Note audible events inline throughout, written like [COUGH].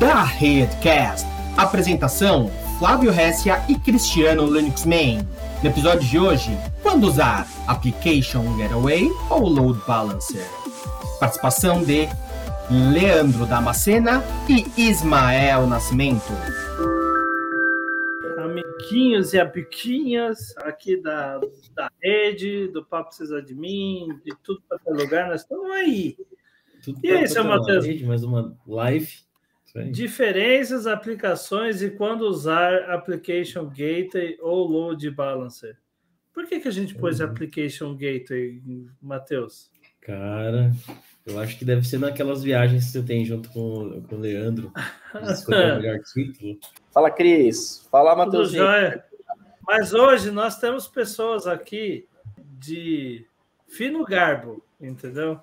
da Redcast. Apresentação: Flávio Hessia e Cristiano Linuxman. No episódio de hoje, quando usar Application Getaway ou Load Balancer? Participação de Leandro Damascena e Ismael Nascimento. Amiguinhos e apiquinhas aqui da, da rede, do Papo Precisa de Mim, de tudo para todo lugar, nós estamos aí. Tudo E aí, pra seu Matheus? Mais uma live. Diferenças, aplicações e quando usar Application Gateway ou Load Balancer. Por que, que a gente pôs Uhum. Application Gateway, Matheus? Cara, eu acho que deve ser naquelas viagens que você tem junto com, com o Leandro. [LAUGHS] Escolher o melhor título. Fala, Cris. Fala, jóia? Mas hoje nós temos pessoas aqui de fino garbo, entendeu?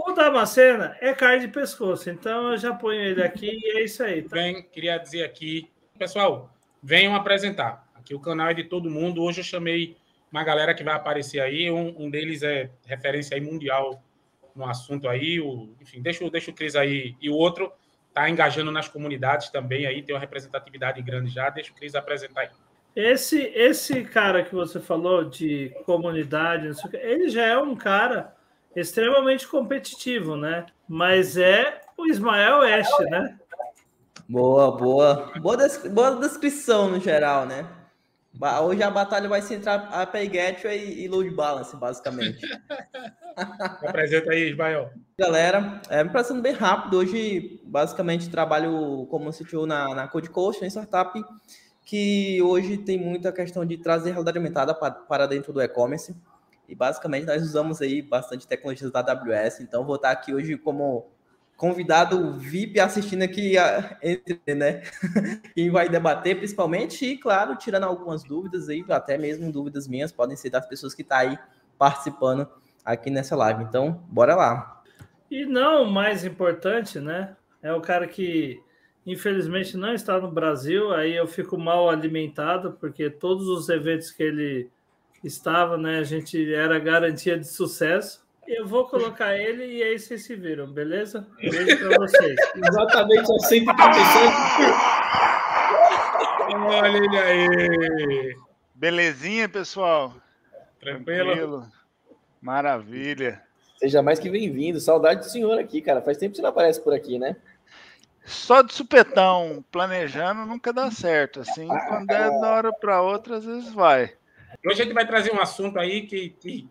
O Damascena é carne de pescoço, então eu já ponho ele aqui e é isso aí. Tá? Bem, queria dizer aqui, pessoal, venham apresentar. Aqui o canal é de todo mundo. Hoje eu chamei uma galera que vai aparecer aí. Um, um deles é referência aí mundial no assunto aí. O, enfim, deixa, o- deixa o Cris aí. E o outro está engajando nas comunidades também aí, tem uma representatividade grande já. Deixa o Cris apresentar aí. Esse, esse cara que você falou de comunidade, ele já é um cara extremamente competitivo, né? Mas é o Ismael Oeste, né? Boa, boa. Boa, des- boa descrição no geral, né? Hoje a batalha vai centrar a Pay Gateway e Load Balance, basicamente. [LAUGHS] Apresenta aí, Ismael. Galera, é, me passando bem rápido. Hoje, basicamente, trabalho como CTO na, na Code Coast, uma startup que hoje tem muita questão de trazer realidade aumentada pa- para dentro do e-commerce. E basicamente nós usamos aí bastante tecnologias da AWS. Então, vou estar aqui hoje como convidado VIP assistindo aqui entre, né? [LAUGHS] Quem vai debater principalmente e, claro, tirando algumas dúvidas aí, até mesmo dúvidas minhas, podem ser das pessoas que estão aí participando aqui nessa live. Então, bora lá. E não mais importante, né? É o cara que infelizmente não está no Brasil, aí eu fico mal alimentado, porque todos os eventos que ele estava, né, a gente era garantia de sucesso. Eu vou colocar ele e aí vocês se viram, beleza? Beijo para vocês. [LAUGHS] Exatamente aos 137. Olha ele aí. Belezinha, pessoal? Tranquilo? Maravilha. Seja mais que bem-vindo. Saudade do senhor aqui, cara. Faz tempo que você não aparece por aqui, né? Só de supetão, planejando nunca dá certo. Assim, quando é da hora para outra, às vezes vai. Hoje a gente vai trazer um assunto aí que, que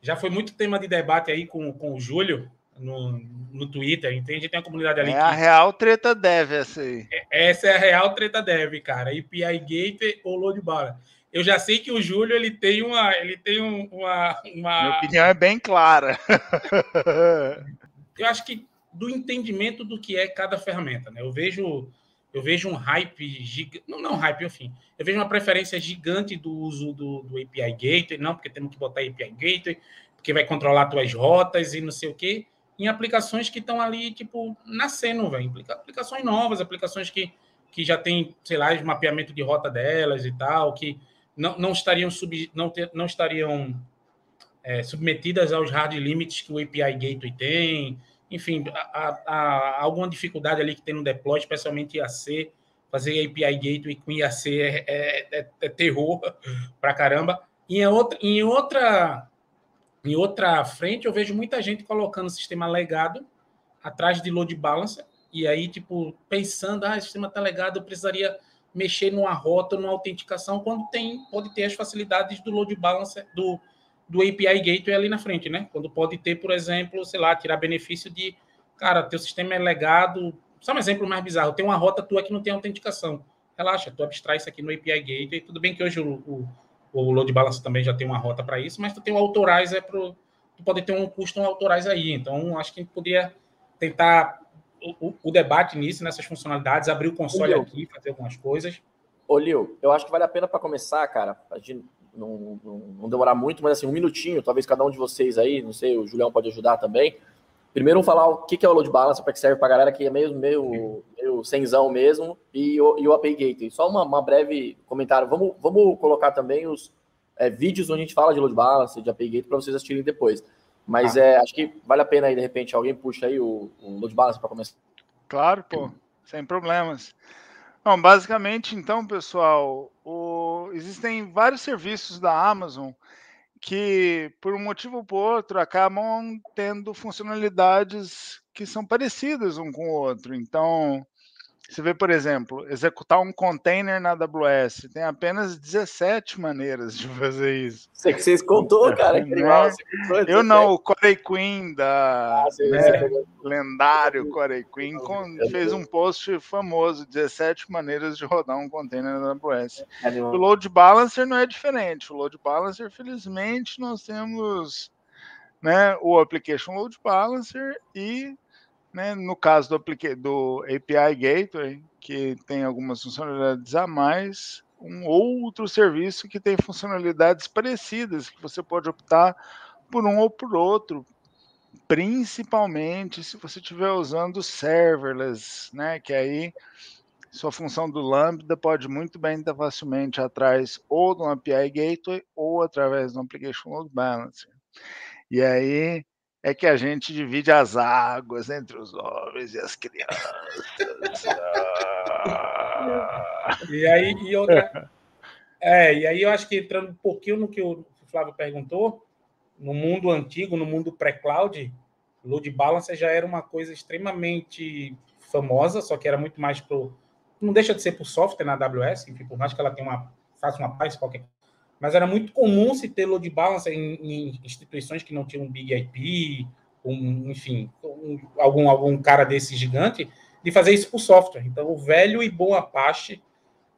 já foi muito tema de debate aí com, com o Júlio no, no Twitter. Entende? A gente tem uma comunidade ali É a que real treta deve essa aí. essa é a real treta dev, cara. API Gateway ou load balance. Eu já sei que o Júlio ele tem uma, ele tem um- uma, Minha uma opinião é bem clara. [LAUGHS] eu acho que do entendimento do que é cada ferramenta, né? Eu vejo eu vejo um hype gigante, não, não hype, enfim, eu vejo uma preferência gigante do uso do, do API Gateway, não, porque temos que botar API Gateway, porque vai controlar tuas rotas e não sei o quê, em aplicações que estão ali, tipo, nascendo, velho, Aplica- aplicações novas, aplicações que, que já tem, sei lá, mapeamento de rota delas e tal, que não, não estariam, sub, não, ter, não estariam é, submetidas aos hard limits que o API Gateway tem, enfim, há, há alguma dificuldade ali que tem no deploy, especialmente IAC, fazer API Gateway com IAC é, é, é- é terror [LAUGHS] pra caramba. E em outra, em outra em outra frente, eu vejo muita gente colocando sistema legado atrás de load balancer, e aí, tipo, pensando, ah, o sistema tá legado, eu precisaria mexer numa rota, numa autenticação, quando tem, pode ter as facilidades do load balancer, do, do API Gateway ali na frente, né? Quando pode ter, por exemplo, sei lá, tirar benefício de, cara, teu sistema é legado. Só um exemplo mais bizarro: tem uma rota tua que não tem autenticação. Relaxa, tu abstrai isso aqui no API Gateway. Tudo bem que hoje o, o, o load balancer também já tem uma rota para isso, mas tu tem o authorizer pro, tu pode ter um custom authorizer aí. Então, acho que a gente poderia tentar o, o- debate nisso, nessas funcionalidades, abrir o console aqui, fazer algumas coisas. Ô, Lil, eu acho que vale a pena para começar, cara, a gente não, não, não demorar muito, mas assim, um minutinho, talvez cada um de vocês aí, não sei, o Julião pode ajudar também. Primeiro, falar o que é o load balancer, para que serve para galera que é meio, meio, meio senzão mesmo, e o, e o API Gateway. Só uma, uma breve comentário. Vamos, vamos colocar também os é, vídeos onde a gente fala de load balancer, de API Gateway, para vocês assistirem depois. Mas é, acho que vale a pena aí, de repente, alguém puxa aí o, o load balancer para começar. Claro, pô. sem problemas. Bom, basicamente, então, pessoal, o... existem vários serviços da Amazon que, por um motivo ou por outro, acabam tendo funcionalidades que são parecidas um com o outro. Então, você vê, por exemplo, executar um container na AWS. Tem apenas 17 maneiras de [LAUGHS] fazer isso. Você [LAUGHS] que vocês contou, cara. É né? contou, eu não, o Corey Queen da ah, né, lendário Corey Queen fez um post famoso, 17 maneiras de rodar um container na AWS. O load balancer não é diferente. O load balancer, felizmente, nós temos né, o application load balancer e né, no caso do, do API Gateway, que tem algumas funcionalidades a mais, um outro serviço que tem funcionalidades parecidas, que você pode optar por um ou por outro, principalmente se você estiver usando serverless, né, que aí sua função do Lambda pode muito bem estar facilmente atrás ou do API Gateway ou através do Application Load Balancer. E aí é que a gente divide as águas entre os homens e as crianças. e aí, e outra. É, e aí eu acho que entrando um pouquinho no que o Flávio perguntou, no mundo antigo, no mundo pré-cloud, load balancer já era uma coisa extremamente famosa, só que era muito mais pro não deixa de ser por software na AWS, enfim, por mais que ela tenha uma faça uma paz qualquer mas era muito comum se ter load balancer em, em instituições que não tinham um Big IP, um, enfim, um, algum, algum cara desse gigante, de fazer isso por software. Então, o velho e bom Apache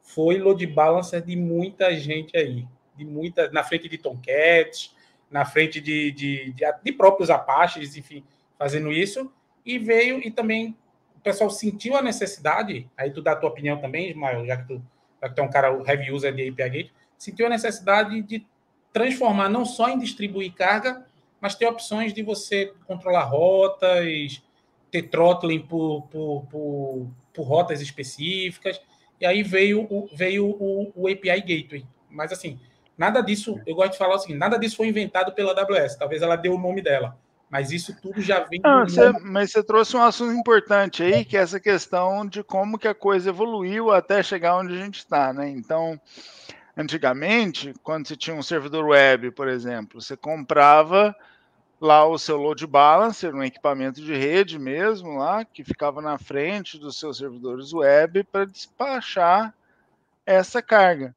foi load balancer de muita gente aí, de muita, na frente de Tomcats, na frente de, de, de, de próprios Apaches, enfim, fazendo isso, e veio, e também o pessoal sentiu a necessidade, aí tu dá a tua opinião também, Ismael, já que tu, já que tu é um cara heavy user de API Gate, sentiu a necessidade de transformar não só em distribuir carga, mas ter opções de você controlar rotas, ter throttling por, por, por, por rotas específicas. E aí veio o, veio o, o API Gateway. Mas assim, nada disso, eu gosto de falar assim, nada disso foi inventado pela AWS. Talvez ela deu o nome dela. Mas isso tudo já vem. Não, você, mas você trouxe um assunto importante aí, que é essa questão de como que a coisa evoluiu até chegar onde a gente está, né? Então, Antigamente, quando você tinha um servidor web, por exemplo, você comprava lá o seu load balancer, um equipamento de rede mesmo lá, que ficava na frente dos seus servidores web para despachar essa carga.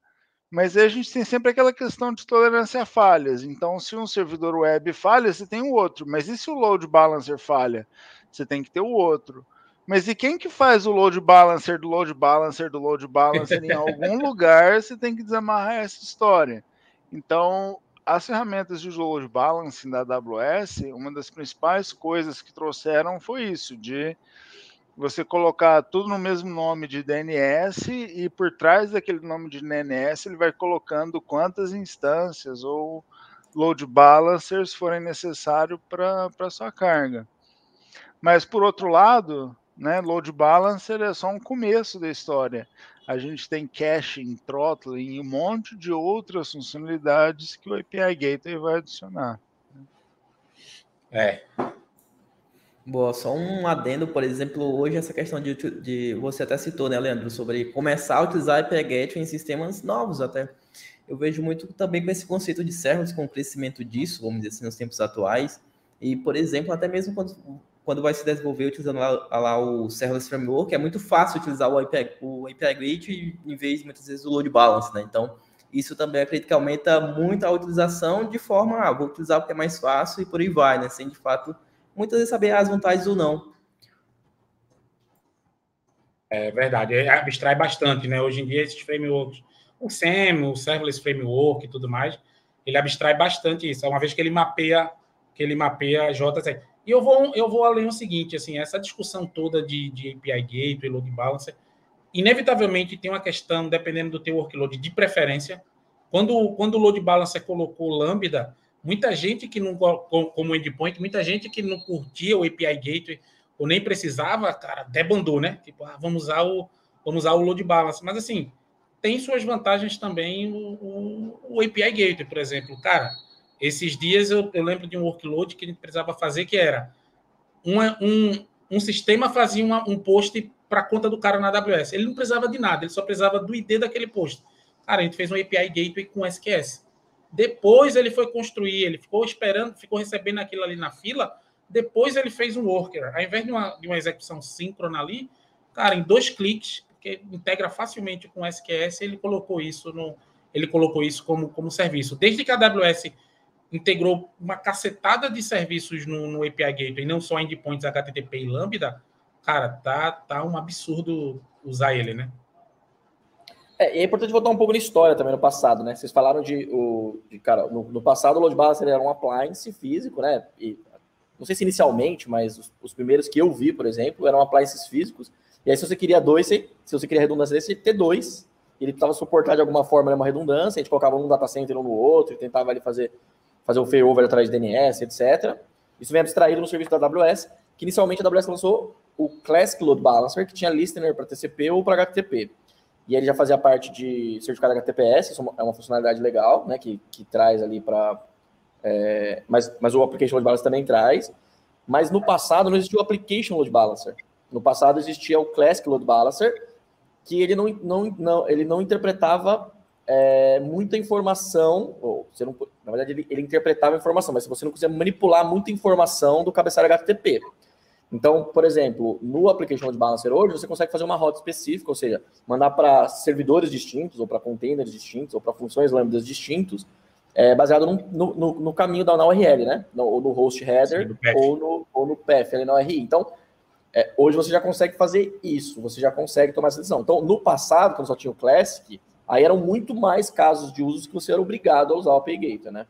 Mas aí a gente tem sempre aquela questão de tolerância a falhas. Então, se um servidor web falha, você tem o outro. Mas e se o load balancer falha? Você tem que ter o outro. Mas e quem que faz o load balancer do load balancer do load balancer em algum [LAUGHS] lugar? Você tem que desamarrar essa história. Então, as ferramentas de load balancing da AWS, uma das principais coisas que trouxeram foi isso, de você colocar tudo no mesmo nome de DNS e por trás daquele nome de DNS ele vai colocando quantas instâncias ou load balancers forem necessários para a sua carga. Mas por outro lado, né? Load balancer é só um começo da história. A gente tem caching, throttling e um monte de outras funcionalidades que o API Gateway vai adicionar. É. Boa, só um adendo, por exemplo, hoje essa questão de, de você até citou, né, Leandro, sobre começar a utilizar API Gateway em sistemas novos até. Eu vejo muito também com esse conceito de servers, com o crescimento disso, vamos dizer assim, nos tempos atuais. E, por exemplo, até mesmo quando quando vai se desenvolver utilizando lá, lá, o Serverless Framework, é muito fácil utilizar o API, o API Gate em vez, muitas vezes, do Load Balance, né? Então, isso também acredito que aumenta muito a utilização de forma, ah, vou utilizar porque é mais fácil e por aí vai, né? Sem, de fato, muitas vezes saber as vantagens ou não. É verdade, é, abstrai bastante, né? Hoje em dia, esses frameworks, o SEM, o Serverless Framework e tudo mais, ele abstrai bastante isso, é uma vez que ele mapeia que ele mapeia JSX. E eu vou, eu vou além o seguinte, assim, essa discussão toda de, de API Gateway, Load Balancer, inevitavelmente tem uma questão, dependendo do teu workload, de preferência. Quando, quando o Load Balancer colocou Lambda, muita gente que não, como endpoint, muita gente que não curtia o API Gateway, ou nem precisava, cara, debandou, né? Tipo, ah, vamos usar o, vamos usar o Load Balancer. Mas, assim, tem suas vantagens também o, o, o API Gateway, por exemplo. Cara, esses dias eu, eu, lembro de um workload que a gente precisava fazer, que era uma, um, um sistema fazia uma, um post para conta do cara na AWS. Ele não precisava de nada, ele só precisava do ID daquele post. Cara, a gente fez um API Gateway com SQS. Depois ele foi construir, ele ficou esperando, ficou recebendo aquilo ali na fila. Depois ele fez um worker. Ao invés de uma, de uma execução síncrona ali, cara, em dois cliques, que integra facilmente com SQS, ele colocou isso no, ele colocou isso como, como serviço. Desde que a AWS integrou uma cacetada de serviços no, no API Gateway, não só endpoints HTTP e Lambda, cara, tá, tá um absurdo usar ele, né? É, e é importante voltar um pouco na história também, no passado, né? Vocês falaram de, o, de cara, no, no, passado o load balancer era um appliance físico, né? E, não sei se inicialmente, mas os, os, primeiros que eu vi, por exemplo, eram appliances físicos. E aí, se você queria dois, se, se você queria redundância desse, ter dois. Ele precisava suportar de alguma forma né, uma redundância, a gente colocava um data center um no outro e tentava ali fazer, fazer o failover atrás de DNS, etc. Isso vem abstraído no serviço da AWS, que inicialmente a AWS lançou o Classic Load Balancer, que tinha listener para TCP ou para HTTP. E ele já fazia parte de certificado HTTPS, isso é uma funcionalidade legal, né, que, que traz ali para... É, mas, mas o Application Load Balancer também traz. Mas no passado não existia o Application Load Balancer. No passado existia o Classic Load Balancer, que ele não, não, não, ele não interpretava é, muita informação, ou você não, na verdade ele, ele interpretava informação, mas se você não quiser manipular muita informação do cabeçalho HTTP. Então, por exemplo, no Application de Balancer hoje, você consegue fazer uma rota específica, ou seja, mandar para servidores distintos, ou para containers distintos, ou para funções lambdas distintos, é, baseado no, no, no, caminho da URL, né? No, ou no host header, Sim, ou, no, ou no path ali na URI. Então, é, hoje você já consegue fazer isso, você já consegue tomar essa decisão. Então, no passado, quando só tinha o Classic, aí eram muito mais casos de usos que você era obrigado a usar o PayGator, né?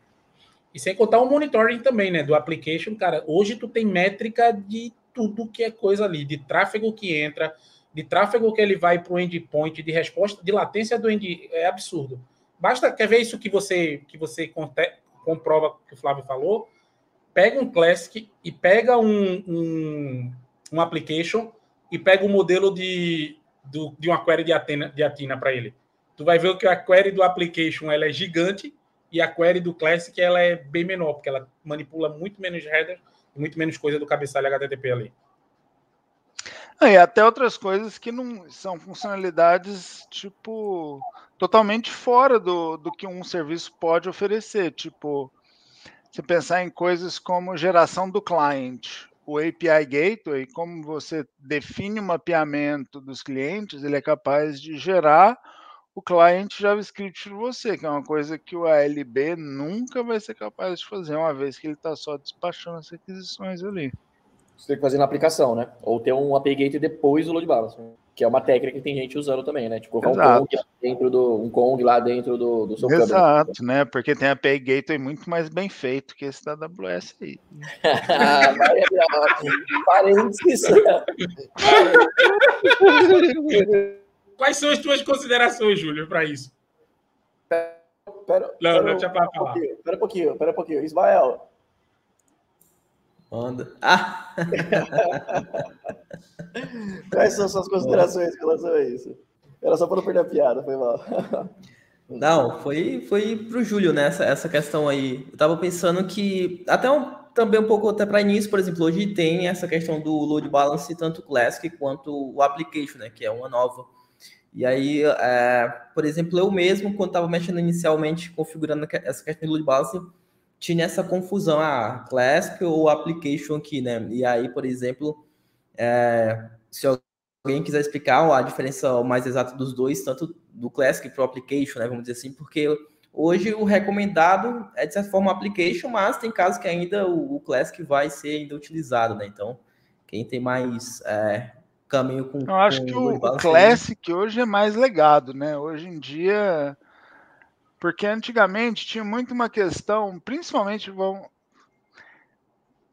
E sem contar o monitoring também, né? Do application, cara. Hoje tu tem métrica de tudo que é coisa ali, de tráfego que entra, de tráfego que ele vai para o endpoint, de resposta, de latência do end, é absurdo. Basta, quer ver isso que você que você comprova que o Flávio falou? Pega um Classic e pega um, um, um application e pega o um modelo de, do, de uma query de Athena, de Athena para ele. Tu vai ver que a query do application ela é gigante e a query do Classic ela é bem menor, porque ela manipula muito menos header muito menos coisa do cabeçalho HTTP ali. Ah, e até outras coisas que não são funcionalidades tipo totalmente fora do, do que um serviço pode oferecer. Tipo, você pensar em coisas como geração do cliente, o API Gateway, como você define o mapeamento dos clientes, ele é capaz de gerar o cliente JavaScript para você, que é uma coisa que o ALB nunca vai ser capaz de fazer, uma vez que ele está só despachando as requisições ali. Você tem que fazer na aplicação, né? Ou ter um API Gateway depois do load balancer, que é uma técnica que tem gente usando também, né? Tipo, colocar um Kong dentro do um Kong lá dentro do, do seu Exato, câmera. né? Porque tem API Gateway muito mais bem feito que esse da AWS aí. [LAUGHS] Parênteses. [LAUGHS] Quais são as tuas considerações, Júlio, para isso? Pera, pera, não, pera, não tinha para falar. Espera um pouquinho, espera um pouquinho. Ismael. Manda. Ah. [LAUGHS] Quais são suas considerações em relação a isso? Era só para não perder a piada, foi mal. [LAUGHS] Não, foi, foi para o Júlio, né? Essa, essa questão aí. Eu estava pensando que, até um, também um pouco até para início, por exemplo, hoje tem essa questão do load balance, tanto o Classic quanto o Application, né? Que é uma nova e aí, é, por exemplo, eu mesmo, quando estava mexendo inicialmente, configurando essa questão de balance, tinha essa confusão, ah, Classic ou Application aqui, né? E aí, por exemplo, é, se alguém quiser explicar a diferença mais exata dos dois, tanto do Classic para o Application, né? Vamos dizer assim, porque hoje o recomendado é, de certa forma, Application, mas tem casos que ainda o, o Classic vai ser ainda utilizado, né? Então, quem tem mais é, caminho com. Eu acho com que o, o Classic hoje é mais legado, né? Hoje em dia. Porque antigamente tinha muito uma questão, principalmente vão.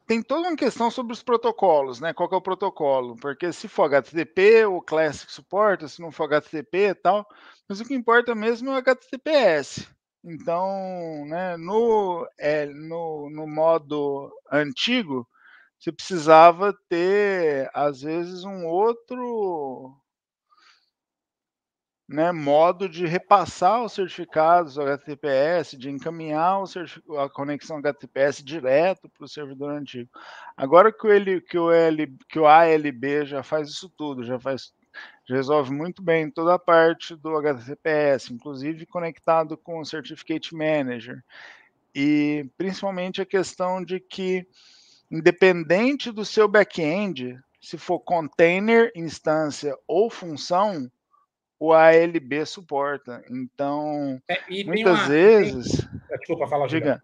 Tem toda uma questão sobre os protocolos, né? Qual é o protocolo? Porque se for HTTP, o Classic suporta, se não for HTTP e tal. Mas o que importa mesmo é o HTTPS. Então, né, no, é, no, no modo antigo, você precisava ter, às vezes, um outro né, modo de repassar os certificados HTTPS, de encaminhar a conexão HTTPS direto para o servidor antigo. Agora que o, que, o L, que o ALB já faz isso tudo, já faz já resolve muito bem toda a parte do HTTPS, inclusive conectado com o Certificate Manager. E principalmente a questão de que, independente do seu back-end, se for container, instância ou função, o ALB suporta. Então, é, muitas uma... vezes. Tem... Desculpa, fala, diga.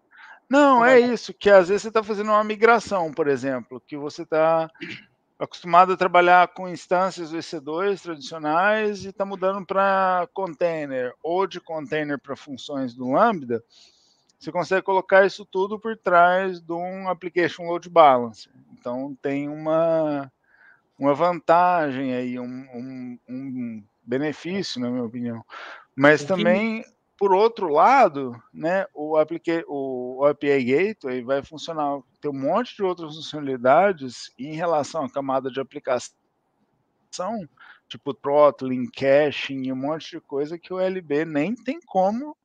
Não, é isso, que às vezes você está fazendo uma migração, por exemplo, que você está acostumado a trabalhar com instâncias EC2 tradicionais e está mudando para container, ou de container para funções do Lambda, você consegue colocar isso tudo por trás de um application load balancer. Então tem uma, uma vantagem aí, um, um, um benefício, na minha opinião. Mas também, por outro lado, né, o, aplique, o, API Gateway vai funcionar, ter um monte de outras funcionalidades em relação à camada de aplicação, tipo throttling, caching, um monte de coisa que o LB nem tem como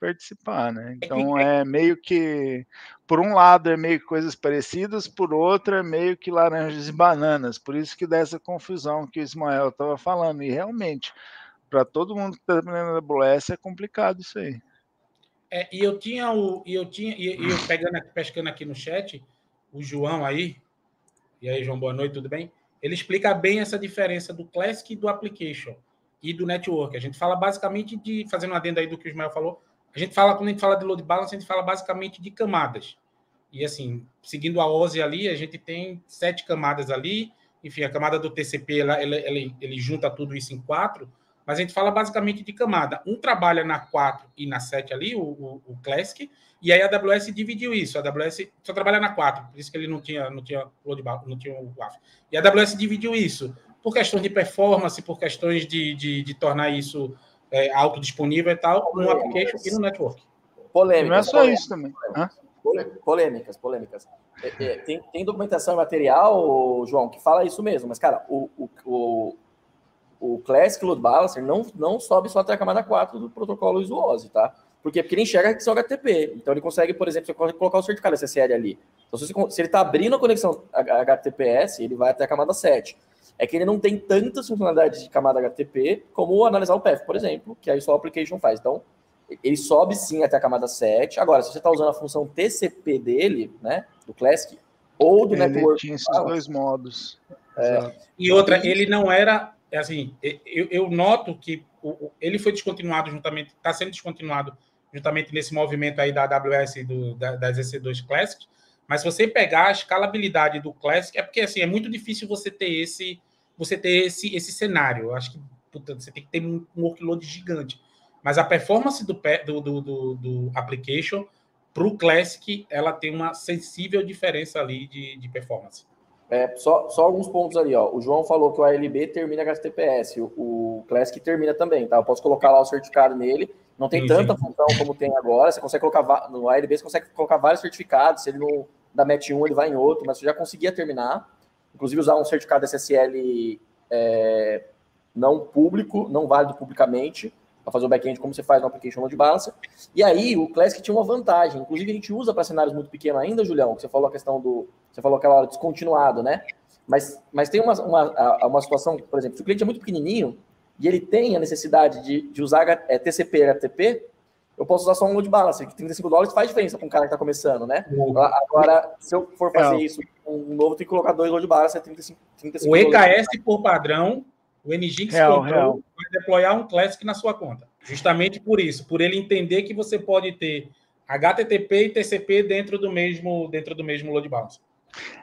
participar, né? Então é meio que, por um lado é meio que coisas parecidas, por outro é meio que laranjas e bananas. Por isso que dá essa confusão que o Ismael estava falando. E realmente, para todo mundo que está trabalhando na AWS é complicado isso aí. É, e eu tinha o, e eu tinha, e, e eu pegando, pescando aqui no chat, o João aí, e aí João, boa noite, tudo bem? Ele explica bem essa diferença do Classic e do Application e do Network. A gente fala basicamente de, fazendo um adendo aí do que o Ismael falou, a gente fala, quando a gente fala de load balance, a gente fala basicamente de camadas. E assim, seguindo a OSI ali, a gente tem sete camadas ali. Enfim, a camada do TCP, ela, ela, ele, ele junta tudo isso em quatro. Mas a gente fala basicamente de camada. Um trabalha na 4 e na 7 ali, o, o, o, Classic, e aí a AWS dividiu isso. A AWS só trabalha na 4, por isso que ele não tinha, não tinha não tinha o WAF. E a AWS dividiu isso por questões de performance, por questões de, de, de tornar isso é, autodisponível e tal, no application e no network. Polêmicas. Não é só polêmicas, isso também. Polêmicas, polêmicas. É, é, tem, tem documentação material, João, que fala isso mesmo, mas, cara, o, o, o, o Classic Load Balancer não, não sobe só até a camada 4 do protocolo Isuose, tá? Por quê? Porque ele enxerga que são HTTP. Então ele consegue, por exemplo, colocar o certificado SSL ali. Então, se, você, se ele está abrindo a conexão HTTPS, ele vai até a camada 7 é que ele não tem tantas funcionalidades de camada HTTP como analisar o path, por exemplo, que aí só o application faz. Então, ele sobe sim até a camada 7. Agora, se você está usando a função TCP dele, né, do Classic, ou do ele Network... tinha esses dois modos. É, e outra, ele não era... É assim, eu, eu noto que o, ele foi descontinuado juntamente, está sendo descontinuado juntamente nesse movimento aí da AWS do, da, das EC2 Classic, mas se você pegar a escalabilidade do Classic, é porque assim, é muito difícil você ter esse você ter esse, esse cenário. Eu acho que puta, você tem que ter um, um workload gigante. Mas a performance do, do, do, do application para o Classic, ela tem uma sensível diferença ali de, de performance. É, só, só alguns pontos ali, ó. O João falou que o ALB termina HTTPS, o, o Classic termina também, tá? Eu posso colocar lá o certificado nele. Não tem sim, tanta sim. função como tem agora. Você consegue colocar no ALB, você consegue colocar vários certificados. Se ele não dá match um, ele vai em outro, mas você já conseguia terminar inclusive usar um certificado SSL é, não público, não válido publicamente, para fazer o back-end como você faz no application load balancer. E aí o Classic tinha uma vantagem, inclusive a gente usa para cenários muito pequenos ainda, Julião, que você falou a questão do, você falou aquela hora descontinuado, né? Mas, mas tem uma, uma, uma situação, por exemplo, se o cliente é muito pequenininho e ele tem a necessidade de, de usar é, TCP, HTTP, eu posso usar só um load balancer, que 35 dólares faz diferença para um cara que está começando, né? Agora, se eu for fazer é. isso, um novo tem que colocar dois load balancer, 35, 35 O EKS, por padrão, o Nginx real, real. vai deployar um Classic na sua conta. Justamente por isso, por ele entender que você pode ter HTTP e TCP dentro do mesmo, dentro do mesmo load balancer.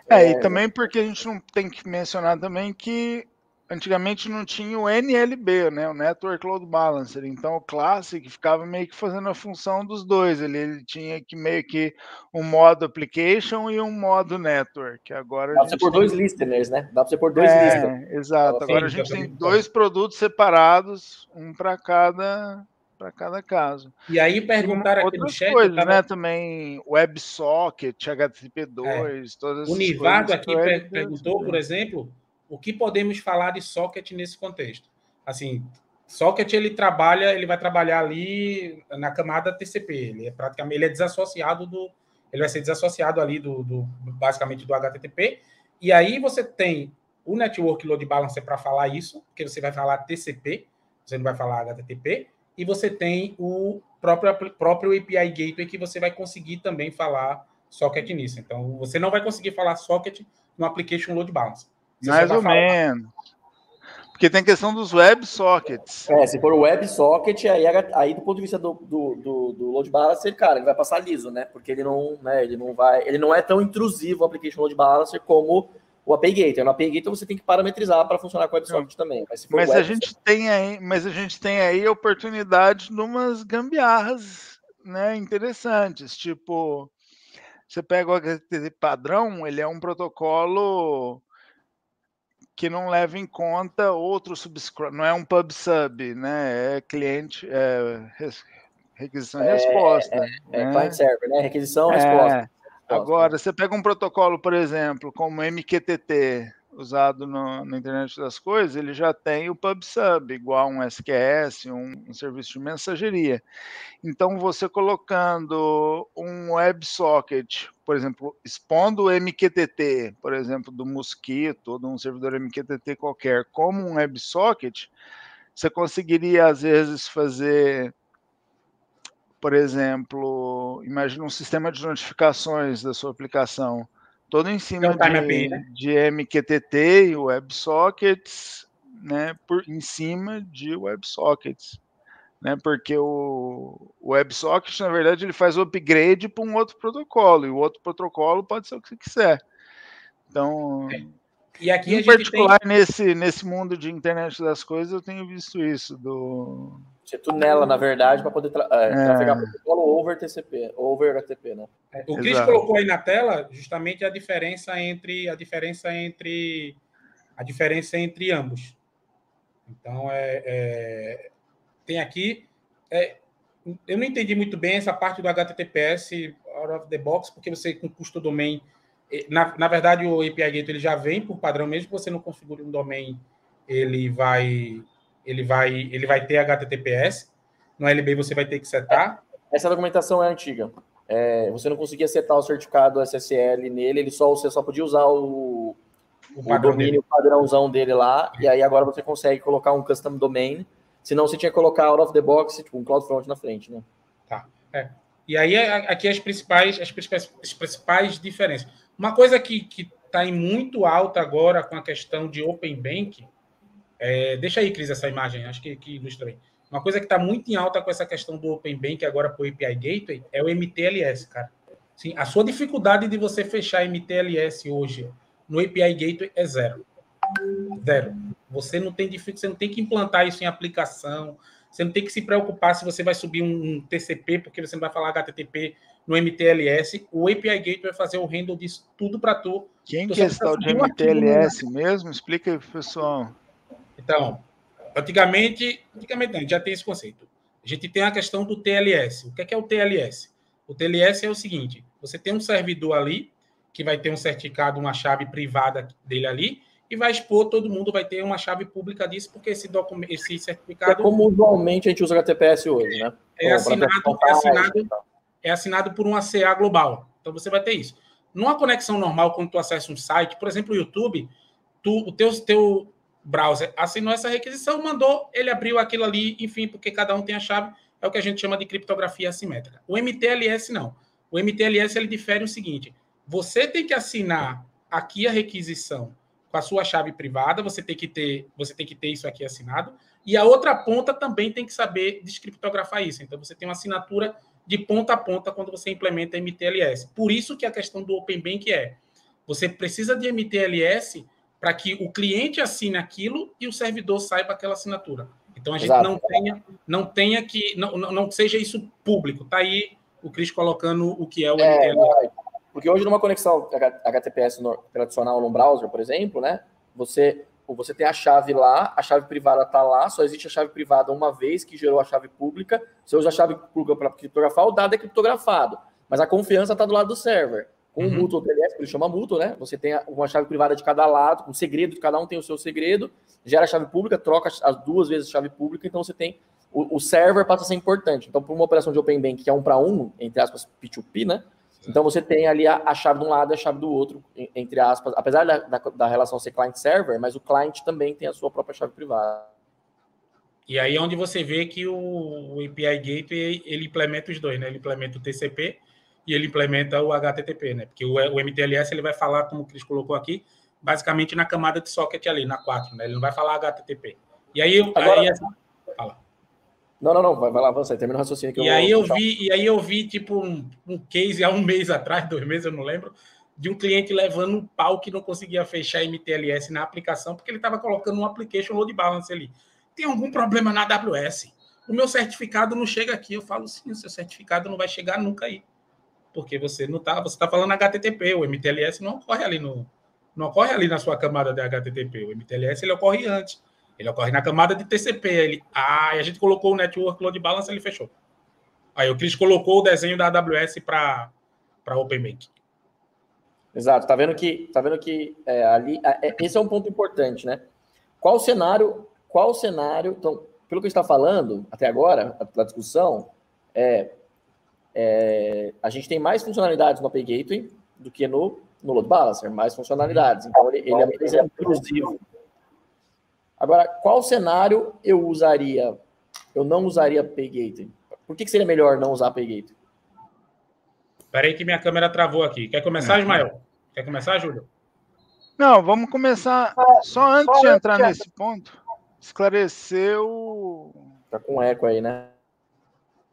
É, é, e também porque a gente não tem que mencionar também que antigamente não tinha o NLB, né, o Network Load Balancer. Então o Classic ficava meio que fazendo a função dos dois. Ele, ele tinha que meio que um modo application e um modo network. Agora Dá para você pôr tem... dois listeners, né? Dá para você pôr dois é, listeners. Exato. Agora a gente tem dois produtos separados, um para cada para cada caso. E aí perguntaram aqui no chat, coisas, tava... né, também WebSocket, HTTP2, é. todas O Nivago aqui perguntou, por exemplo, o que podemos falar de socket nesse contexto? Assim, Socket ele trabalha, ele vai trabalhar ali na camada TCP. Ele é praticamente ele é desassociado do, ele vai ser desassociado ali do, do basicamente do HTTP. E aí você tem o Network Load Balancer para falar isso, porque você vai falar TCP, você não vai falar HTTP, e você tem o próprio, próprio API Gateway que você vai conseguir também falar socket nisso. Então, você não vai conseguir falar socket no Application Load Balancer. Você Mais ou menos. Porque tem questão dos WebSockets. É, se for o WebSocket, aí, aí do ponto de vista do, do, do, do, load balancer, cara, ele vai passar liso, né? Porque ele não, né, ele não vai, ele não é tão intrusivo o application load balancer como o API Gateway. No API Gateway você tem que parametrizar para funcionar com o WebSocket também. Mas, mas web, a gente tem aí, mas a gente tem aí a oportunidade de umas gambiarras, né, interessantes, tipo você pega o HTTP padrão, ele é um protocolo que não leva em conta outro subscribe, não é um pub sub, né? É cliente, é requisição e é, resposta. É, é, né? client server, né? Requisição, é. resposta. Agora, você pega um protocolo, por exemplo, como MQTT, usado no, na internet das coisas, ele já tem o PubSub, igual um SQS, um, um, serviço de mensageria. Então, você colocando um WebSocket, por exemplo, expondo o MQTT, por exemplo, do Mosquito ou de um servidor MQTT qualquer, como um WebSocket, você conseguiria, às vezes, fazer por exemplo, imagine um sistema de notificações da sua aplicação todo em cima de, né? de MQTT e WebSockets, né, por em cima de WebSockets, né, porque o, o WebSocket, na verdade, ele faz o upgrade para um outro protocolo, e o outro protocolo pode ser o que você quiser. Então, é. E aqui em particular, tem... nesse, nesse mundo de internet das coisas, eu tenho visto isso, do você tunela, na verdade, para poder tra é, é. trafegar protocolo over TCP, over HTTP, né? É, o Cris colocou aí na tela justamente a diferença entre a diferença entre a diferença entre ambos. Então é, é tem aqui é, eu não entendi muito bem essa parte do HTTPS out of the box, porque você com custo domain na, na verdade o API Gateway ele já vem por padrão mesmo que você não configure um domain, ele vai ele vai, ele vai ter HTTPS. No LB você vai ter que setar. Essa documentação é antiga. É, você não conseguia setar o certificado SSL nele, ele só, você só podia usar o, o, o domínio dele. padrãozão dele lá, e aí agora você consegue colocar um custom domain, senão você tinha que colocar out of the box, tipo um CloudFront na frente, né? Tá. É. E aí aqui as principais, as principais, as principais diferenças. Uma coisa que está em muito alta agora com a questão de Open Bank é, deixa aí, Cris, essa imagem, acho que, que ilustra aí. Uma coisa que está muito em alta com essa questão do Open Bank agora para o API Gateway é o MTLS, cara. Sim, a sua dificuldade de você fechar MTLS hoje no API Gateway é zero. Zero. Você não tem você não tem que implantar isso em aplicação, você não tem que se preocupar se você vai subir um TCP, porque você não vai falar HTTP no MTLS. O API Gateway vai fazer o handle disso tudo para tu. Quem que é esse tal de MTLS mesmo? Explica aí, pessoal. Então, antigamente, antigamente não, já tem esse conceito. A gente tem a questão do TLS. O que é, que é o TLS? O TLS é o seguinte: você tem um servidor ali que vai ter um certificado, uma chave privada dele ali, e vai expor, todo mundo vai ter uma chave pública disso, porque esse documento, esse certificado. É como usualmente a gente usa HTTPS hoje, né? É assinado, é assinado, é assinado por uma CA global. Então você vai ter isso. Numa conexão normal, quando tu acessa um site, por exemplo, o YouTube, tu, o teu, teu, browser assinou essa requisição, mandou, ele abriu aquilo ali, enfim, porque cada um tem a chave, é o que a gente chama de criptografia assimétrica. O MTLS não. O MTLS ele difere o seguinte: você tem que assinar aqui a requisição com a sua chave privada, você tem que ter, você tem que ter isso aqui assinado, e a outra ponta também tem que saber descriptografar isso. Então você tem uma assinatura de ponta a ponta quando você implementa MTLS. Por isso que a questão do Open Bank é: você precisa de MTLS para que o cliente assine aquilo e o servidor saiba aquela assinatura. Então a gente Exato. não tenha, não tenha que, não, não seja isso público. Está aí o Cris colocando o que é o é, MTL. Porque hoje numa conexão HTTPS tradicional no browser, por exemplo, né, você você tem a chave lá, a chave privada está lá, só existe a chave privada uma vez que gerou a chave pública. Você usa a chave pública para criptografar, o dado é criptografado, mas a confiança está do lado do server. Com uhum. o Mutual TLS, que ele chama Mutual, né? Você tem uma chave privada de cada lado, um segredo, cada um tem o seu segredo, gera a chave pública, troca as duas vezes a chave pública, então você tem. O, o server passa a ser importante. Então, para uma operação de Open Bank, que é um para um, entre aspas, P2P, né? Então você tem ali a, a, chave de um lado e a chave do outro, entre aspas, apesar da, da, da relação ser client-server, mas o client também tem a sua própria chave privada. E aí é onde você vê que o, o API Gateway ele implementa os dois, né? Ele implementa o TCP e ele implementa o HTTP, né? Porque o, o MTLS ele vai falar, como o Cris colocou aqui, basicamente na camada de socket ali, na 4, né? Ele não vai falar HTTP. E aí, Agora, aí fala. Não, não, não, vai, vai lá, avança aí, termina o raciocínio que e eu aí eu vi E aí eu vi, tipo, um, um case há um mês atrás, [LAUGHS] dois meses, eu não lembro, de um cliente levando um pau que não conseguia fechar MTLS na aplicação, porque ele estava colocando um application load balance ali. Tem algum problema na AWS? O meu certificado não chega aqui. Eu falo, sim, o seu certificado não vai chegar nunca aí. Porque você não está, você está falando HTTP, o MTLS não ocorre ali no, não ocorre ali na sua camada de HTTP. O MTLS ele ocorre antes. Ele ocorre na camada de TCP. Ele, ah, e a gente colocou o Network Load Balance, ele fechou. Aí o Cris colocou o desenho da AWS para OpenBank. Exato. Tá vendo que, tá vendo que é, ali, é, esse é um ponto importante, né? Qual o cenário? Qual o cenário? Então, pelo que está falando até agora, a, a discussão é, é, a gente tem mais funcionalidades no Open Gateway do que no, no Load Balancer, mais funcionalidades. Então ele, ele é, é inclusivo. Agora, qual cenário eu usaria? Eu não usaria PayGate. Por que, que seria melhor não usar PayGate? Espera aí que minha câmera travou aqui. Quer começar, Ismael? Quer começar, Júlio? Não, vamos começar. Só antes de entrar nesse ponto, esclarecer o. Tá com eco aí, né?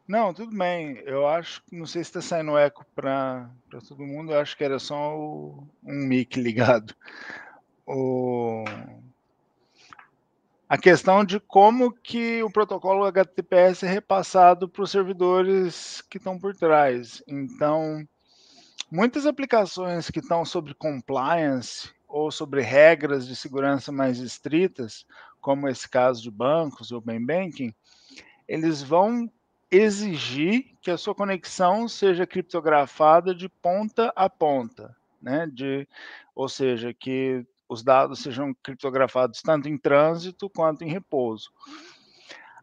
Não, tudo bem. Eu acho que não sei se está saindo eco para todo mundo. Eu acho que era só o, um mic ligado. O a questão de como que o protocolo HTTPS é repassado para os servidores que estão por trás. Então, muitas aplicações que estão sobre compliance ou sobre regras de segurança mais estritas, como esse caso de bancos ou Open Banking, eles vão exigir que a sua conexão seja criptografada de ponta a ponta, né? De, ou seja, que os dados sejam criptografados tanto em trânsito quanto em repouso.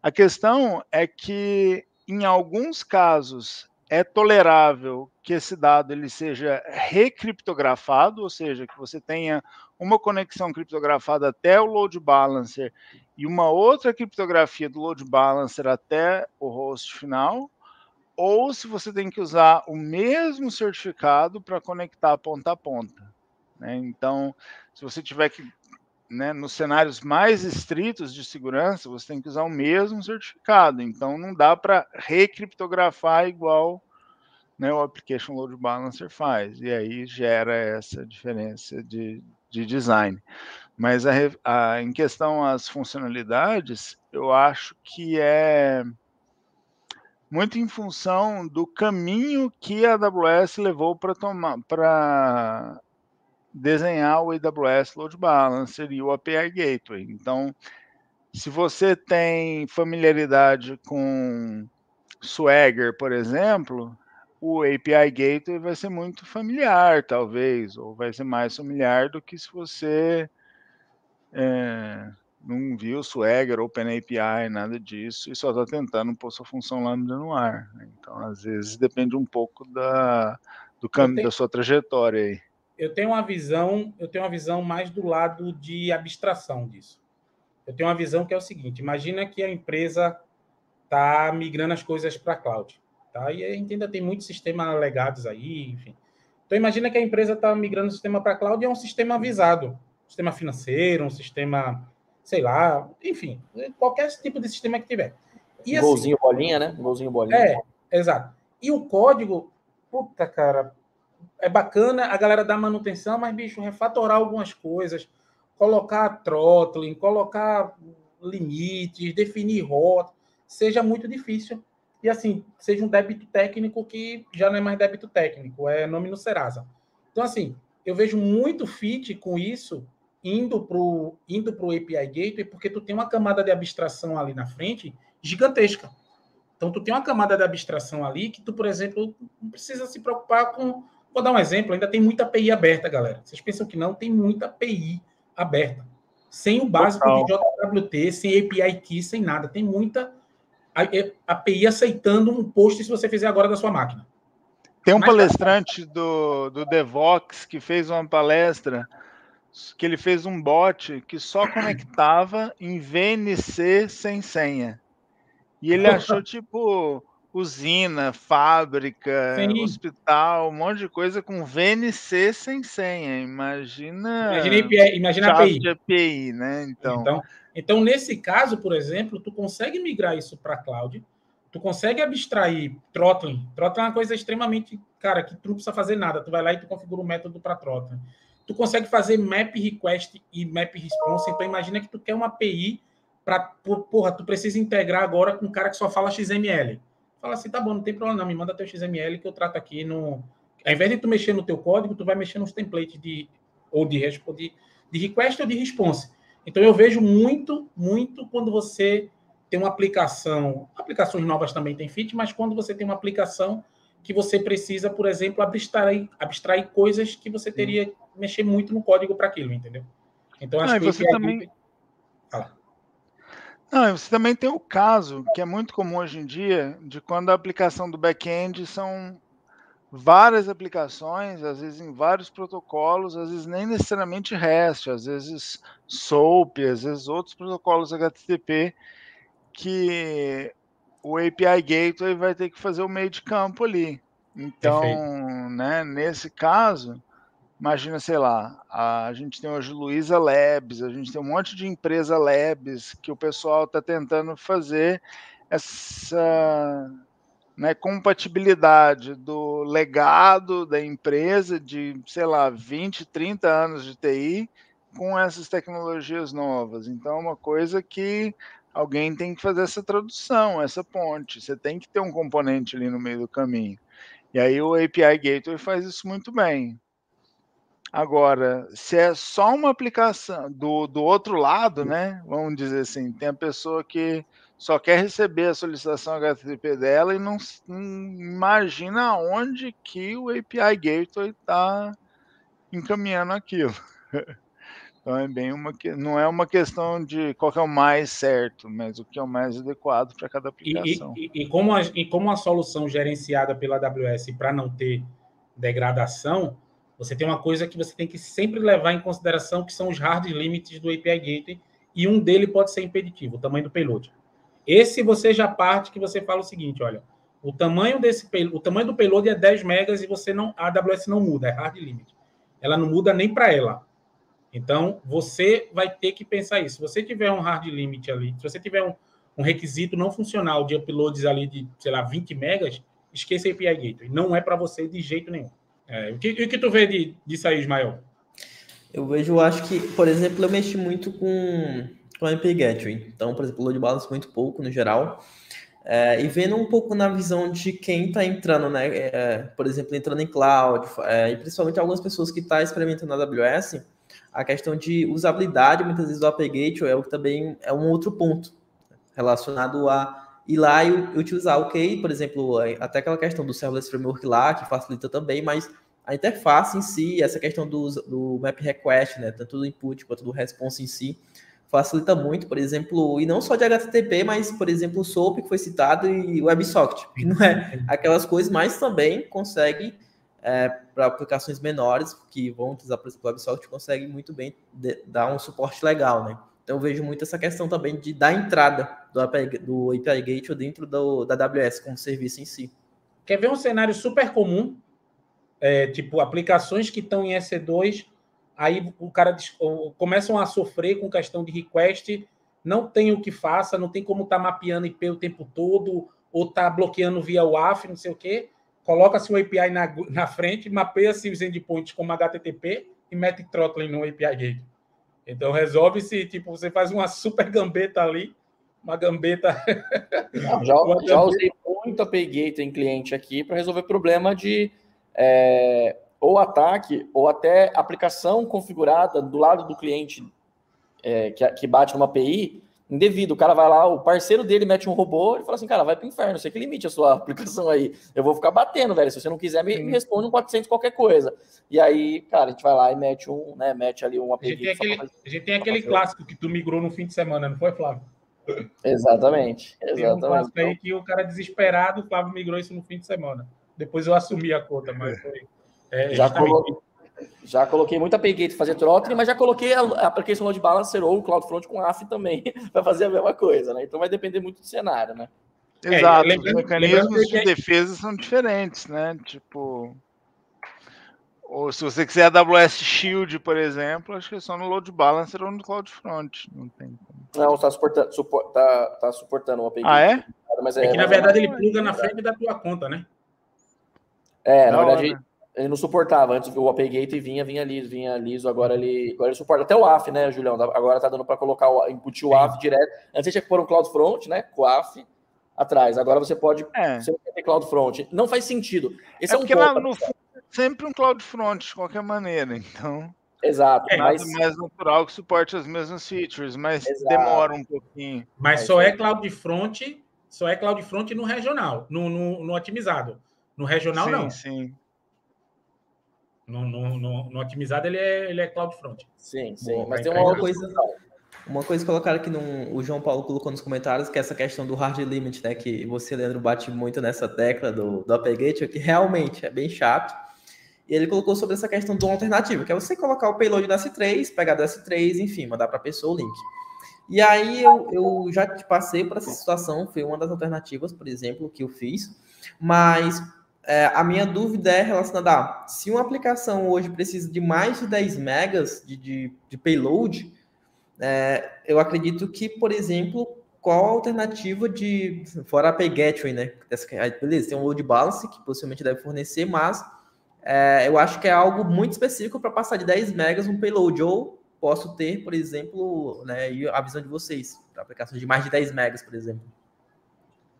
A questão é que, em alguns casos, é tolerável que esse dado ele seja recriptografado, ou seja, que você tenha uma conexão criptografada até o load balancer e uma outra criptografia do load balancer até o host final, ou se você tem que usar o mesmo certificado para conectar ponta a ponta. Né? Então, se você tiver que, né, nos cenários mais estritos de segurança, você tem que usar o mesmo certificado. Então, não dá para recriptografar igual né, o Application Load Balancer faz. E aí gera essa diferença de, de design. Mas a, a, em questão às funcionalidades, eu acho que é muito em função do caminho que a AWS levou para tomar para desenhar o AWS Load Balancer e o API Gateway. Então, se você tem familiaridade com Swagger, por exemplo, o API Gateway vai ser muito familiar, talvez, ou vai ser mais familiar do que se você é, não viu Swagger, OpenAPI, nada disso, e só está tentando pôr sua função lá no ar. Então, às vezes, depende um pouco da, do caminho, da sua trajetória aí eu tenho uma visão, eu tenho uma visão mais do lado de abstração disso. Eu tenho uma visão que é o seguinte: imagina que a empresa está migrando as coisas para a cloud, tá? E a gente ainda tem muitos sistemas legados aí, enfim. Então imagina que a empresa está migrando o sistema para a cloud e é um sistema avisado, um sistema financeiro, um sistema, sei lá, enfim, qualquer tipo de sistema que tiver. E, assim, golzinho bolinha, né? Golzinho bolinha. É, exato. E o código, puta cara, é bacana a galera dar manutenção, mas, bicho, refatorar algumas coisas, colocar throttling, colocar limites, definir rota, seja muito difícil. E, assim, seja um débito técnico que já não é mais débito técnico, é nome no Serasa. Então, assim, eu vejo muito fit com isso indo para o indo pro API Gateway, porque tu tem uma camada de abstração ali na frente gigantesca. Então, tu tem uma camada de abstração ali que tu, por exemplo, não precisa se preocupar com Vou dar um exemplo, ainda tem muita API aberta, galera. Vocês pensam que não? Tem muita API aberta. Sem o básico Total. de JWT, sem API key, sem nada. Tem muita API aceitando um post se você fizer agora da sua máquina. Tem um Mas, palestrante do, do Devox que fez uma palestra que ele fez um bot que só conectava em VNC sem senha. E ele [LAUGHS] achou, tipo, usina, fábrica, Sim. hospital, um monte de coisa com VNC sem senha. Imagina. Imagina, API, imagina API. De API, né? Então... então, então, nesse caso, por exemplo, tu consegue migrar isso para cloud, tu consegue abstrair throttling. Throttling é uma coisa extremamente, cara, que tu não precisa fazer nada. Tu vai lá e tu configura o um método para throttling. Tu consegue fazer map request e map response. Então, imagina que tu quer uma API para, porra, tu precisa integrar agora com um cara que só fala XML fala assim, tá bom, não tem problema não, me manda teu XML que eu trato aqui no... Ao invés de tu mexer no teu código, tu vai mexer nos templates de ou de, de, de request ou de response. Então eu vejo muito, muito quando você tem uma aplicação, aplicações novas também tem fit, mas quando você tem uma aplicação que você precisa, por exemplo, abstrair, abstrair coisas que você teria que mexer muito no código para aquilo, entendeu? Então acho ah, que você também... Fala. Não, você também tem o caso, que é muito comum hoje em dia, de quando a aplicação do back-end são várias aplicações, às vezes em vários protocolos, às vezes nem necessariamente REST, às vezes SOAP, às vezes outros protocolos HTTP, que o API Gateway vai ter que fazer o meio de campo ali. Então, né, nesse caso, Imagina, sei lá, a gente tem hoje Luiza Labs, a gente tem um monte de empresa Labs que o pessoal está tentando fazer essa né, compatibilidade do legado da empresa de, sei lá, 20, 30 anos de TI com essas tecnologias novas. Então, é uma coisa que alguém tem que fazer essa tradução, essa ponte. Você tem que ter um componente ali no meio do caminho. E aí o API Gateway faz isso muito bem. Agora, se é só uma aplicação do, do outro lado, né? Vamos dizer assim, tem a pessoa que só quer receber a solicitação HTTP dela e não, não imagina onde que o API Gateway está encaminhando aquilo. [LAUGHS] Então é bem uma que não é uma questão de qual é o mais certo, mas o que é o mais adequado para cada aplicação. E, e, e, como a, e como a solução gerenciada pela AWS para não ter degradação, você tem uma coisa que você tem que sempre levar em consideração, que são os hard limits do API Gateway, e um dele pode ser impeditivo, o tamanho do payload. Esse você já parte que você fala o seguinte, olha, o tamanho desse o tamanho do payload é 10 megas e você não a AWS não muda, é hard limit. Ela não muda nem para ela. Então, você vai ter que pensar isso. Se você tiver um hard limit ali, se você tiver um, um requisito não funcional de uploads ali de, sei lá, 20 megas, esqueça API Gateway. Não é para você de jeito nenhum. É, o, que, o que tu vê de, disso aí, Ismael? Eu vejo, acho que, por exemplo, eu mexi muito com, com a MP Gateway. Então, por exemplo, load balance muito pouco no geral. É, e vendo um pouco na visão de quem está entrando, né? É, por exemplo, entrando em cloud, é, e principalmente algumas pessoas que estão tá experimentando a AWS, a questão de usabilidade, muitas vezes, do API Gateway é o que também é um outro ponto relacionado a ir lá e utilizar o OK, por exemplo, até aquela questão do Serverless Framework lá, que facilita também, mas a interface em si, essa questão do, do map request, né, tanto do input quanto do response em si, facilita muito, por exemplo, e não só de HTTP, mas, por exemplo, o SOAP que foi citado e o WebSocket, [LAUGHS] que não é aquelas coisas, mas também consegue, é, para aplicações menores, que vão utilizar, por exemplo, o WebSocket, consegue muito bem de, dar um suporte legal, né? Então, eu vejo muito essa questão também de dar entrada do API, do API Gateway dentro do, da AWS como serviço em si. Quer ver um cenário super comum é, tipo, aplicações que estão em EC2, aí o cara começam a sofrer com questão de request, não tem o que faça, não tem como estar tá mapeando IP o tempo todo, ou tá bloqueando via WAF, não sei o quê. Coloca-se o API na, na frente, mapeia-se os endpoints como HTTP e mete throttling no API Gate. Então resolve-se, tipo, você faz uma super gambeta ali, uma gambeta. Não, [LAUGHS] já, já usei muito API Gate em cliente aqui para resolver problema de é, ou ataque, ou até aplicação configurada do lado do cliente é, que, que, bate numa API, indevido. O cara vai lá, o parceiro dele mete um robô, ele fala assim, cara, vai pro inferno, você que limite a sua [LAUGHS] aplicação aí. Eu vou ficar batendo, velho. Se você não quiser, me, me responde um 400 qualquer coisa. E aí, cara, a gente vai lá e mete um, né, mete ali um A gente tem aquele, a gente tem aquele clássico que tu migrou no fim de semana, não foi, Flávio? Exatamente, Tem um clássico exatamente. aí que o cara desesperado, o Flávio migrou isso no fim de semana. Depois eu assumi a conta, mas [LAUGHS] foi. é, Já, justamente. Já coloquei muita Paygate fazer Throttling, mas já coloquei a application load balancer ou o CloudFront com AF também [LAUGHS] para fazer a mesma coisa, né? Então vai depender muito do cenário, né? É, Exato, lembrando- os mecanismos de defesa são diferentes, né? Tipo. Ou se você quiser AWS Shield, por exemplo, acho que é só no Load Balancer ou no CloudFront. Não tem como. Não, está suportando, supor, tá, tá suportando o Paygate. Ah, é? Mas É que na mas- verdade ele pluga na frente da tua conta, né? É, na Da verdade, hora. Ele não suportava. Antes o APGate vinha, vinha liso, vinha liso, agora ele, agora ele suporta até o AF, né, Julião? Agora tá dando para colocar o input o AF direto. Antes você tinha que pôr um CloudFront, né, com o AF atrás. Agora você pode, É. você ter CloudFront. Não faz sentido. Esse É é, um porque ponto. lá no fundo é sempre um CloudFront, de qualquer maneira. Então, Exato, É, nada mas mais natural que suporte as mesmas features, mas Exato. demora um pouquinho. Mas É, só é CloudFront, só é CloudFront no regional, no, no, no otimizado. No regional, sim, não. sim. No, no, no, no otimizado ele é, ele é CloudFront. sim, sim. Boa, mas tem uma coisa- Uma coisa que colocaram aqui no, o João Paulo colocou nos comentários, que é essa questão do hard limit, né? Que você, Leandro, bate muito nessa tecla do, do APGate, que realmente é bem chato. E ele colocou sobre essa questão do alternativo, que é você colocar o payload do S3, pegar do S3, enfim, mandar para a pessoa o link. E aí eu, eu já te passei por essa situação, foi uma das alternativas, por exemplo, que eu fiz, mas é, a minha dúvida é relacionada a se uma aplicação hoje precisa de mais de 10 megas de, de, de payload, é, eu acredito que, por exemplo, qual a alternativa de. Fora a API Gateway, né? Aí, Beleza, tem um load balance que possivelmente deve fornecer, mas é, eu acho que é algo muito específico para passar de 10 megas um payload. Ou posso ter, por exemplo, né, a visão de vocês, para aplicações de mais de 10 megas, por exemplo.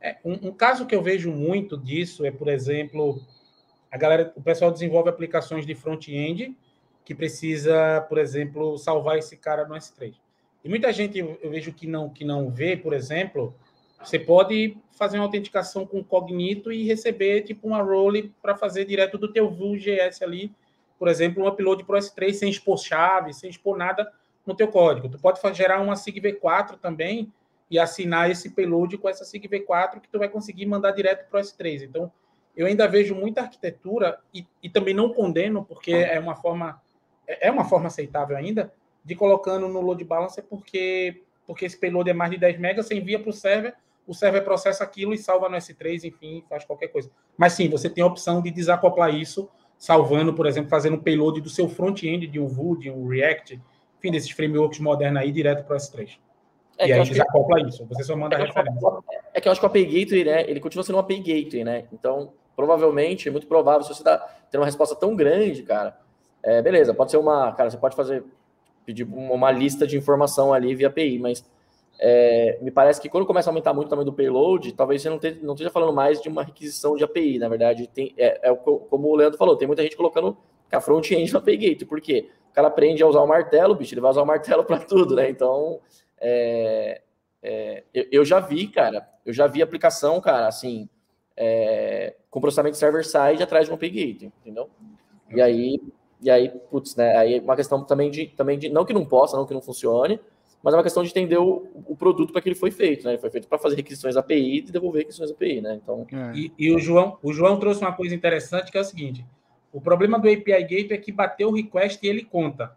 É, um, um caso que eu vejo muito disso é, por exemplo, a galera, o pessoal desenvolve aplicações de front-end que precisa, por exemplo, salvar esse cara no S3. E muita gente eu, vejo que não que não vê, por exemplo, você pode fazer uma autenticação com Cognito e receber tipo uma role para fazer direto do teu Vue.js ali, por exemplo, um upload para o S3 sem expor chave, sem expor nada no teu código. Tu pode gerar uma SIG-V4 também e assinar esse payload com essa SIG-V4 que tu vai conseguir mandar direto para o S3. Então, eu ainda vejo muita arquitetura e, e também não condeno, porque é uma forma é uma forma aceitável ainda, de colocando no load balancer, porque, porque esse payload é mais de 10 megas, você envia para o server, o server processa aquilo e salva no S3, enfim, faz qualquer coisa. Mas sim, você tem a opção de desacoplar isso, salvando, por exemplo, fazendo um payload do seu front-end de um Vue, de um React, enfim, desses frameworks modernos aí, direto para o S3. É e aí que- desacopla isso, você só manda a É eu referência. é que eu acho que o API Gateway, né, ele continua sendo um API Gateway, né? Então, provavelmente, é muito provável, se você dá, ter uma resposta tão grande, cara, é, beleza, pode ser uma, cara, você pode fazer, pedir uma, lista de informação ali via API, mas é, me parece que quando começa a aumentar muito o tamanho do payload, talvez você não, te, não esteja falando mais de uma requisição de API, na verdade, tem, é, é como o Leandro falou, tem muita gente colocando a front-end no API Gateway, por quê? O cara aprende a usar o martelo, bicho, ele vai usar o martelo para tudo, né? Então, é, é, eu, eu já vi, cara, eu já vi aplicação, cara, assim, é, com processamento server-side atrás de um API Gateway, entendeu? E aí, e aí, putz, né? Aí é uma questão também de, também de, não que não possa, não que não funcione, mas é uma questão de entender o, o produto para que ele foi feito, né? Ele foi feito para fazer requisições API e devolver requisições API, né? Então, É. E, e o, João, o João trouxe uma coisa interessante que é o seguinte: o problema do API Gateway é que bateu o request e ele conta.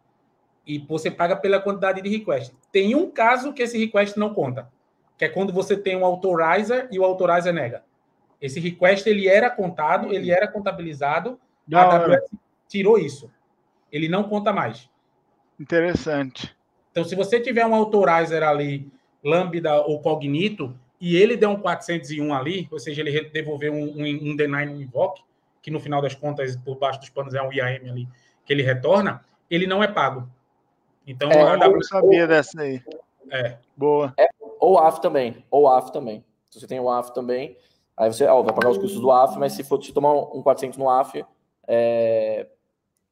E você paga pela quantidade de request. Tem um caso que esse request não conta, que é quando você tem um authorizer e o authorizer nega. Esse request ele era contado, ele era contabilizado, Da a. AWS tirou isso. Ele não conta mais. Interessante. Então, se você tiver um authorizer ali, Lambda ou Cognito, e ele der um 401 ali, ou seja, ele devolver um, um, um deny no invoke, que no final das contas, por baixo dos panos é um IAM ali, que ele retorna, ele não é pago. Então, É, Eu não sabia dessa aí. É. Boa. ou AF também, ou AF também. Se você tem o AF também, aí você ó, vai pagar os custos do AF, mas se for se tomar um 400 no AF, é,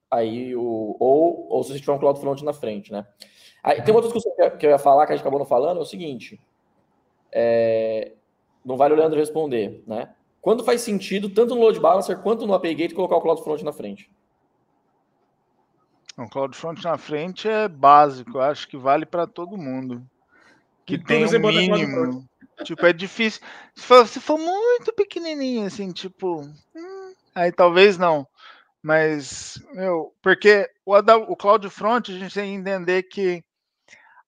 aí o ou ou se você tiver um CloudFront na frente, né? Aí, tem uma outra discussão que eu ia falar, que a gente acabou não falando, é o seguinte. É, não vale o Leandro responder, né? Quando faz sentido, tanto no load balancer quanto no API Gate, colocar o CloudFront na frente? O CloudFront na frente é básico, eu acho que vale para todo mundo. Que tem um mínimo. Tipo, é difícil. Se for, se for, muito pequenininho, assim, tipo. Hum, aí talvez não. Mas, meu, porque o, o CloudFront a gente tem que entender que,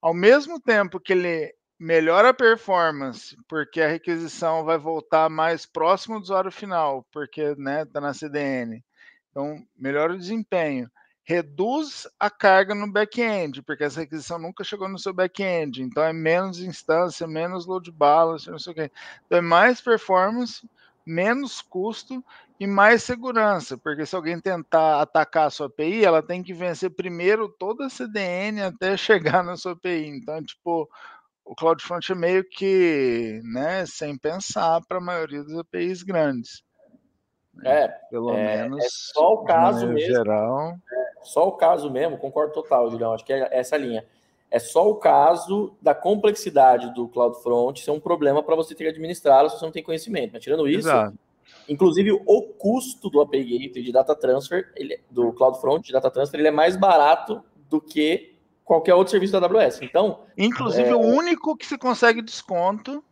ao mesmo tempo que ele melhora a performance, porque a requisição vai voltar mais próximo do usuário final, porque né, tá na CDN. Então, melhora o desempenho reduz a carga no back-end, porque essa requisição nunca chegou no seu back-end, então é menos instância, menos load balance, não sei o quê. Então é mais performance, menos custo e mais segurança, porque se alguém tentar atacar a sua API, ela tem que vencer primeiro toda a CDN até [LAUGHS] chegar na sua API. Então, tipo, o CloudFront é meio que, né, sem pensar para a maioria das APIs grandes. É, pelo é, menos. É só o caso mesmo. Geral. É, só o caso mesmo, concordo total, Julião. Acho que é essa linha. É só o caso da complexidade do CloudFront ser um problema para você ter que administrá-lo se você não tem conhecimento. Mas tirando isso, Exato. inclusive o custo do API Gateway de data transfer, ele, do CloudFront de data transfer, ele é mais barato do que qualquer outro serviço da AWS. Então, inclusive é... o único que se consegue desconto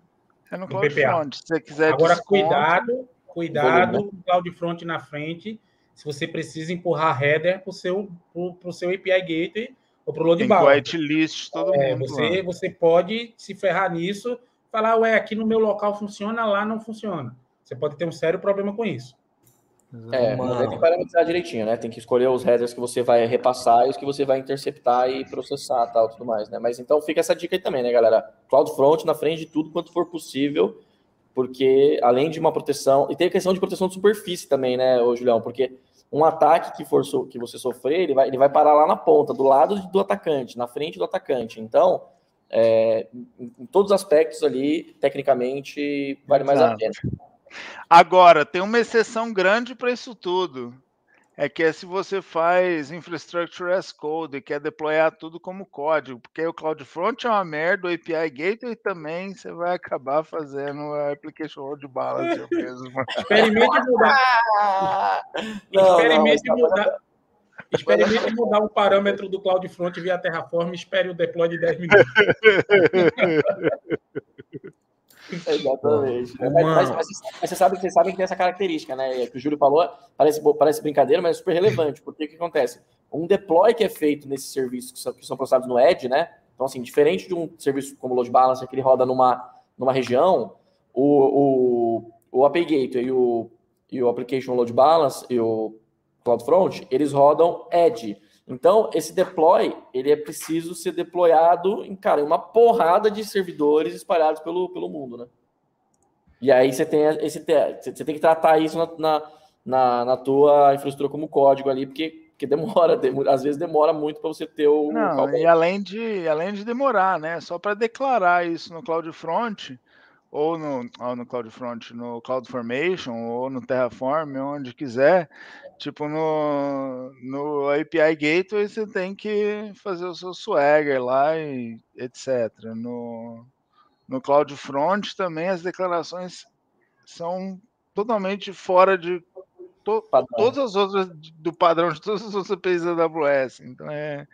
é no CloudFront. Se você quiser Agora desconto... cuidado Cuidado com o CloudFront na frente, se você precisa empurrar header para o seu, pro, seu API Gateway ou para o load balance. whitelist todo é, mundo. Você, você pode se ferrar nisso, falar, ué, aqui no meu local funciona, lá não funciona. Você pode ter um sério problema com isso. É, mas tem que parametrizar direitinho, né? Tem que escolher os headers que você vai repassar e os que você vai interceptar e processar tal, tudo mais, né? Mas então fica essa dica aí também, né, galera? CloudFront na frente de tudo quanto for possível porque além de uma proteção, e tem a questão de proteção de superfície também, né, ô Julião, porque um ataque que for que você sofrer, ele vai, ele vai parar lá na ponta, do lado do atacante, na frente do atacante. Então, é, em todos os aspectos ali, tecnicamente, vale mais Exato. a pena. Agora, tem uma exceção grande para isso tudo é que é se você faz infrastructure as code, quer deployar tudo como código, porque o CloudFront é uma merda, o API Gateway também, você vai acabar fazendo a application load balance [LAUGHS] mesmo. Experimente mudar. Não, Experimente não, mudar. Experimente mudar o parâmetro do CloudFront via Terraform e espere o deploy de 10 minutos. [LAUGHS] [LAUGHS] Exatamente. Mas, mas, mas, mas, você sabe, vocês sabem que tem essa característica, né? Que o Júlio falou, parece, parece brincadeira, mas é super relevante. Porque o que acontece? Um deploy que é feito nesses serviços que são, que são processados no Edge, né? Então, assim, diferente de um serviço como o Load Balancer, que ele roda numa, numa região, o, o, o API Gateway e o, e o Application Load Balance e o CloudFront, eles rodam Edge. Então, esse deploy, ele é preciso ser deployado em, cara, uma porrada de servidores espalhados pelo, pelo mundo, né? E aí você tem esse você tem que tratar isso na, na, na, na tua infraestrutura como código ali, porque, porque demora, [LAUGHS] demora, às vezes demora muito para você ter o. Não, e além de, além de demorar, né? Só para declarar isso no CloudFront, ou no, ou no CloudFront, no CloudFormation, ou no Terraform, onde quiser, Tipo, no, no API Gateway você tem que fazer o seu Swagger lá e etc. No, no CloudFront também as declarações são totalmente fora de to, todas as outras do padrão de todas as outras APIs da AWS. Então é,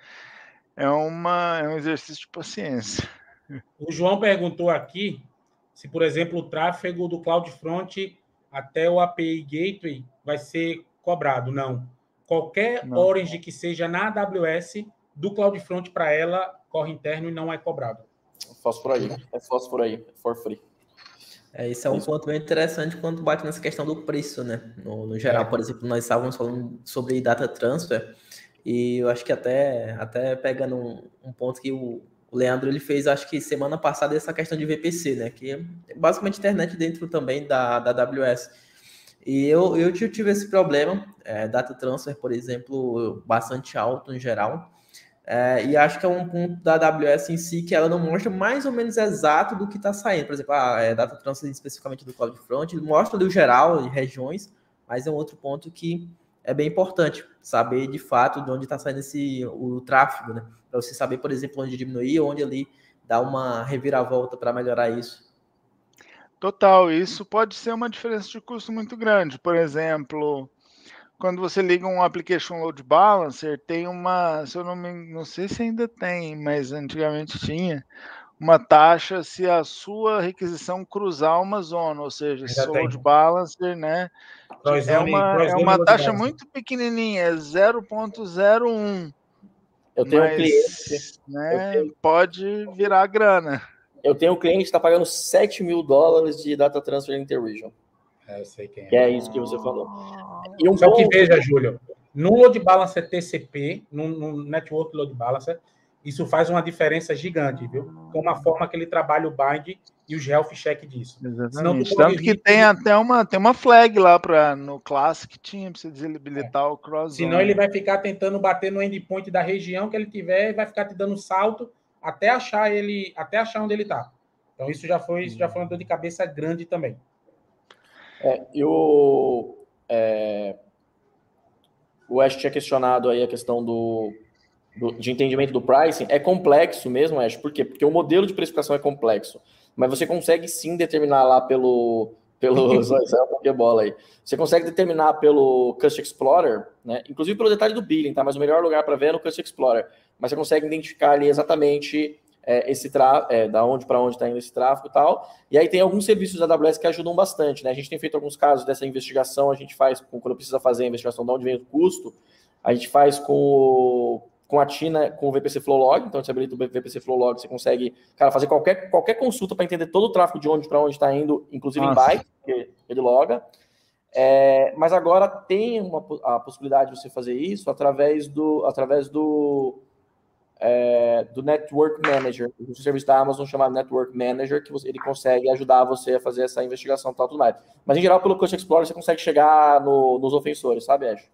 é, uma, é um exercício de paciência. O João perguntou aqui se, por exemplo, o tráfego do CloudFront até o API Gateway vai ser cobrado, não. Qualquer não. Orange que seja na AWS, do CloudFront para ela, corre interno e não é cobrado. Fósforo aí, é fósforo aí, é for free. É, isso é um ponto bem interessante quando bate nessa questão do preço, né? No, no geral, é. por exemplo, nós estávamos falando sobre data transfer e eu acho que até, até pegando um, um ponto que o, o, Leandro ele fez, acho que semana passada, essa questão de VPC, né? Que é basicamente internet dentro também da, da AWS. E eu, eu tive esse problema, é, data transfer, por exemplo, bastante alto em geral. É, e acho que é um ponto da AWS em si que ela não mostra mais ou menos exato do que está saindo. Por exemplo, a é, data transfer especificamente do CloudFront, mostra ali o geral de regiões, mas é um outro ponto que é bem importante saber de fato de onde está saindo esse, o tráfego, né? Para você saber, por exemplo, onde diminuir, onde ali dar uma reviravolta para melhorar isso. Total, isso pode ser uma diferença de custo muito grande. Por exemplo, quando você liga um application load balancer, tem uma, se eu não me, não sei se ainda tem, mas antigamente tinha uma taxa se a sua requisição cruzar uma zona, ou seja, se o load balancer, né, é uma, é uma taxa muito pequenininha, é 0.01. Eu tenho mas, um cliente, né, tenho... pode virar grana. Eu tenho um cliente que está pagando 7 mil dólares de data transfer interregion. É, eu sei quem é. Que é isso que você falou. E um Só que veja, Júlio, no load balancer TCP, no, no network load balancer, isso faz uma diferença gigante, viu? Com a forma que ele trabalha o bind e os health check disso. Exatamente. Tanto que tem até uma, tem uma flag lá para no Classic tinha para você desabilitar é. o cross. Senão ele vai ficar tentando bater no endpoint da região que ele tiver e vai ficar te dando salto até achar ele, até achar onde ele está. Então isso já foi, isso já foi uma dor de cabeça grande também. É, eu, é, o Ash tinha questionado aí a questão do, do, de entendimento do pricing. É complexo mesmo, Ash, por quê? Porque o modelo de precificação é complexo, mas você consegue sim determinar lá pelo pelo [LAUGHS] é bola aí. Você consegue determinar pelo Cust Explorer, né? Inclusive pelo detalhe do billing, tá? Mas o melhor lugar para ver é no Cust Explorer. Mas você consegue identificar ali exatamente é, esse tráfego, é, da onde para onde está indo esse tráfego e tal. E aí tem alguns serviços da AWS que ajudam bastante, né? A gente tem feito alguns casos dessa investigação, a gente faz quando precisa fazer a investigação de onde vem o custo, a gente faz com o, com a Tina, com o VPC Flow Log, então você habilita o VPC Flow Log, você consegue, cara, fazer qualquer, qualquer consulta para entender todo o tráfego de onde para onde está indo, inclusive Nossa. em byte, porque ele loga. É, mas agora tem uma, a possibilidade de você fazer isso através do, através do é, do Network Manager, o serviço da Amazon chamado Network Manager, que você, ele consegue ajudar você a fazer essa investigação e tal, tudo mais. Mas, em geral, pelo Cust Explorer, você consegue chegar no, nos ofensores, sabe, Ash?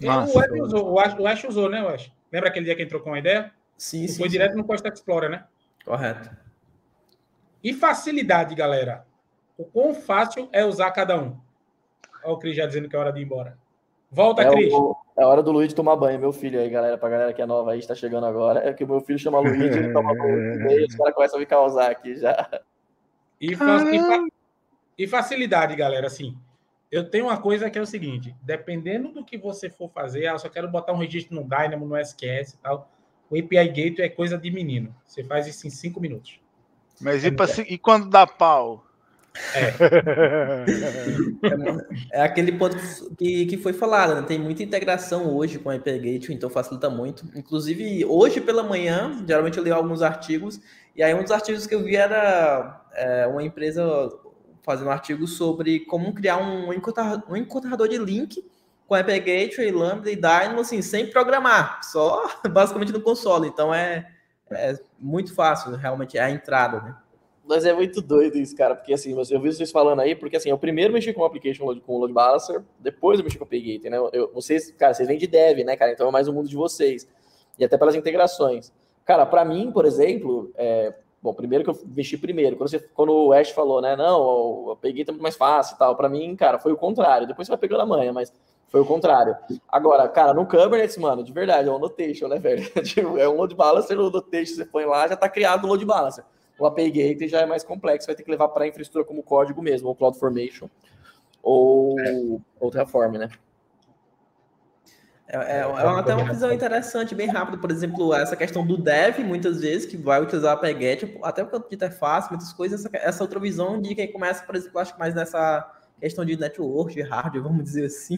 Nossa. O, Ash usou, o, Ash, o Ash usou, né, Ash? Lembra aquele dia que entrou com a ideia? Sim, sim. Foi sim. direto no Cust Explorer, né? Correto. E facilidade, galera. O quão fácil é usar cada um? Olha o Cris já dizendo que é hora de ir embora. Volta, é Cris. O, é hora do Luiz tomar banho, meu filho aí, galera. Pra galera que é nova aí, está chegando agora. É que o meu filho chama Luiz, ele toma banho e os caras começam a me causar aqui já. E, fa e, fa e, facilidade, galera, assim. Eu tenho uma coisa que é o seguinte: dependendo do que você for fazer, ah, eu só quero botar um registro no Dynamo, no SQS e tal. O API Gateway é coisa de menino. Você faz isso em cinco minutos. Mas e, pra, e quando dá pau? É. [LAUGHS] é aquele ponto que, que foi falado, né? Tem muita integração hoje com a API Gateway, então facilita muito. Inclusive, hoje pela manhã, geralmente eu leio alguns artigos, e aí um dos artigos que eu vi era é, uma empresa fazendo um artigo sobre como criar um um encontrador de link com a API Gateway, Lambda e Dynamo, assim, sem programar, só [LAUGHS] basicamente no console. Então é, é muito fácil, realmente, é a entrada, né? Mas é muito doido isso, cara, porque assim, eu vi vocês falando aí, porque assim, eu primeiro mexi com o application com o load balancer, depois eu mexi com o Paygater, né? Eu, vocês, cara, vocês vêm de dev, né, cara? Então é mais o mundo de vocês. E até pelas integrações. Cara, para mim, por exemplo, é, bom, primeiro que eu mexi primeiro, quando, você, quando o Ash falou, né, não, o Paygater é muito mais fácil e tal, para mim, cara, foi o contrário. Depois você vai pegando a manha, mas foi o contrário. Agora, cara, no Kubernetes, mano, de verdade, é um notation, né, velho? [LAUGHS] Tipo, é um load balancer, o notation você põe lá, já tá criado o load balancer o API Gateway já é mais complexo, vai ter que levar para a infraestrutura como código mesmo, ou CloudFormation, ou, é. ou Terraform, né? É, é, é uma, até uma visão interessante, bem rápido. Por exemplo, essa questão do dev, muitas vezes, que vai utilizar a API até por conta de interface, muitas coisas, essa, essa outra visão de quem começa, por exemplo, acho que mais nessa questão de network, de hardware, [LAUGHS] vamos dizer assim,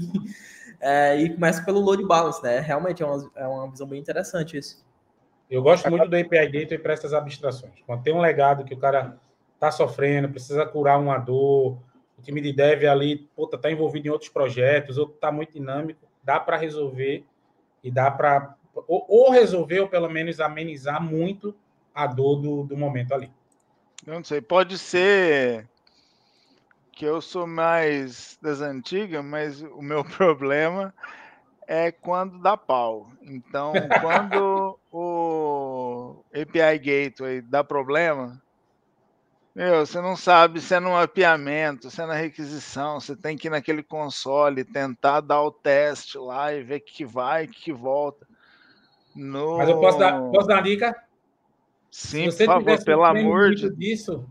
é, e começa pelo load balance, né? Realmente é uma, é uma visão bem interessante isso. Eu gosto muito do API Gateway para essas abstrações. Quando tem um legado que o cara está sofrendo, precisa curar uma dor, o time de dev ali está envolvido em outros projetos, ou está muito dinâmico, dá para resolver e dá para ou, ou, resolver ou pelo menos amenizar muito a dor do, do momento ali. Eu não sei, pode ser que eu sou mais das antigas, mas o meu [LAUGHS] problema é quando dá pau. Então, quando o [LAUGHS] API Gateway dá problema, meu, você não sabe se é no mapeamento, se é na requisição, você tem que ir naquele console, tentar dar o teste lá e ver o que vai, o que volta. No... Mas eu posso dar, posso dar uma dica? Sim, por favor, pelo amor de disso,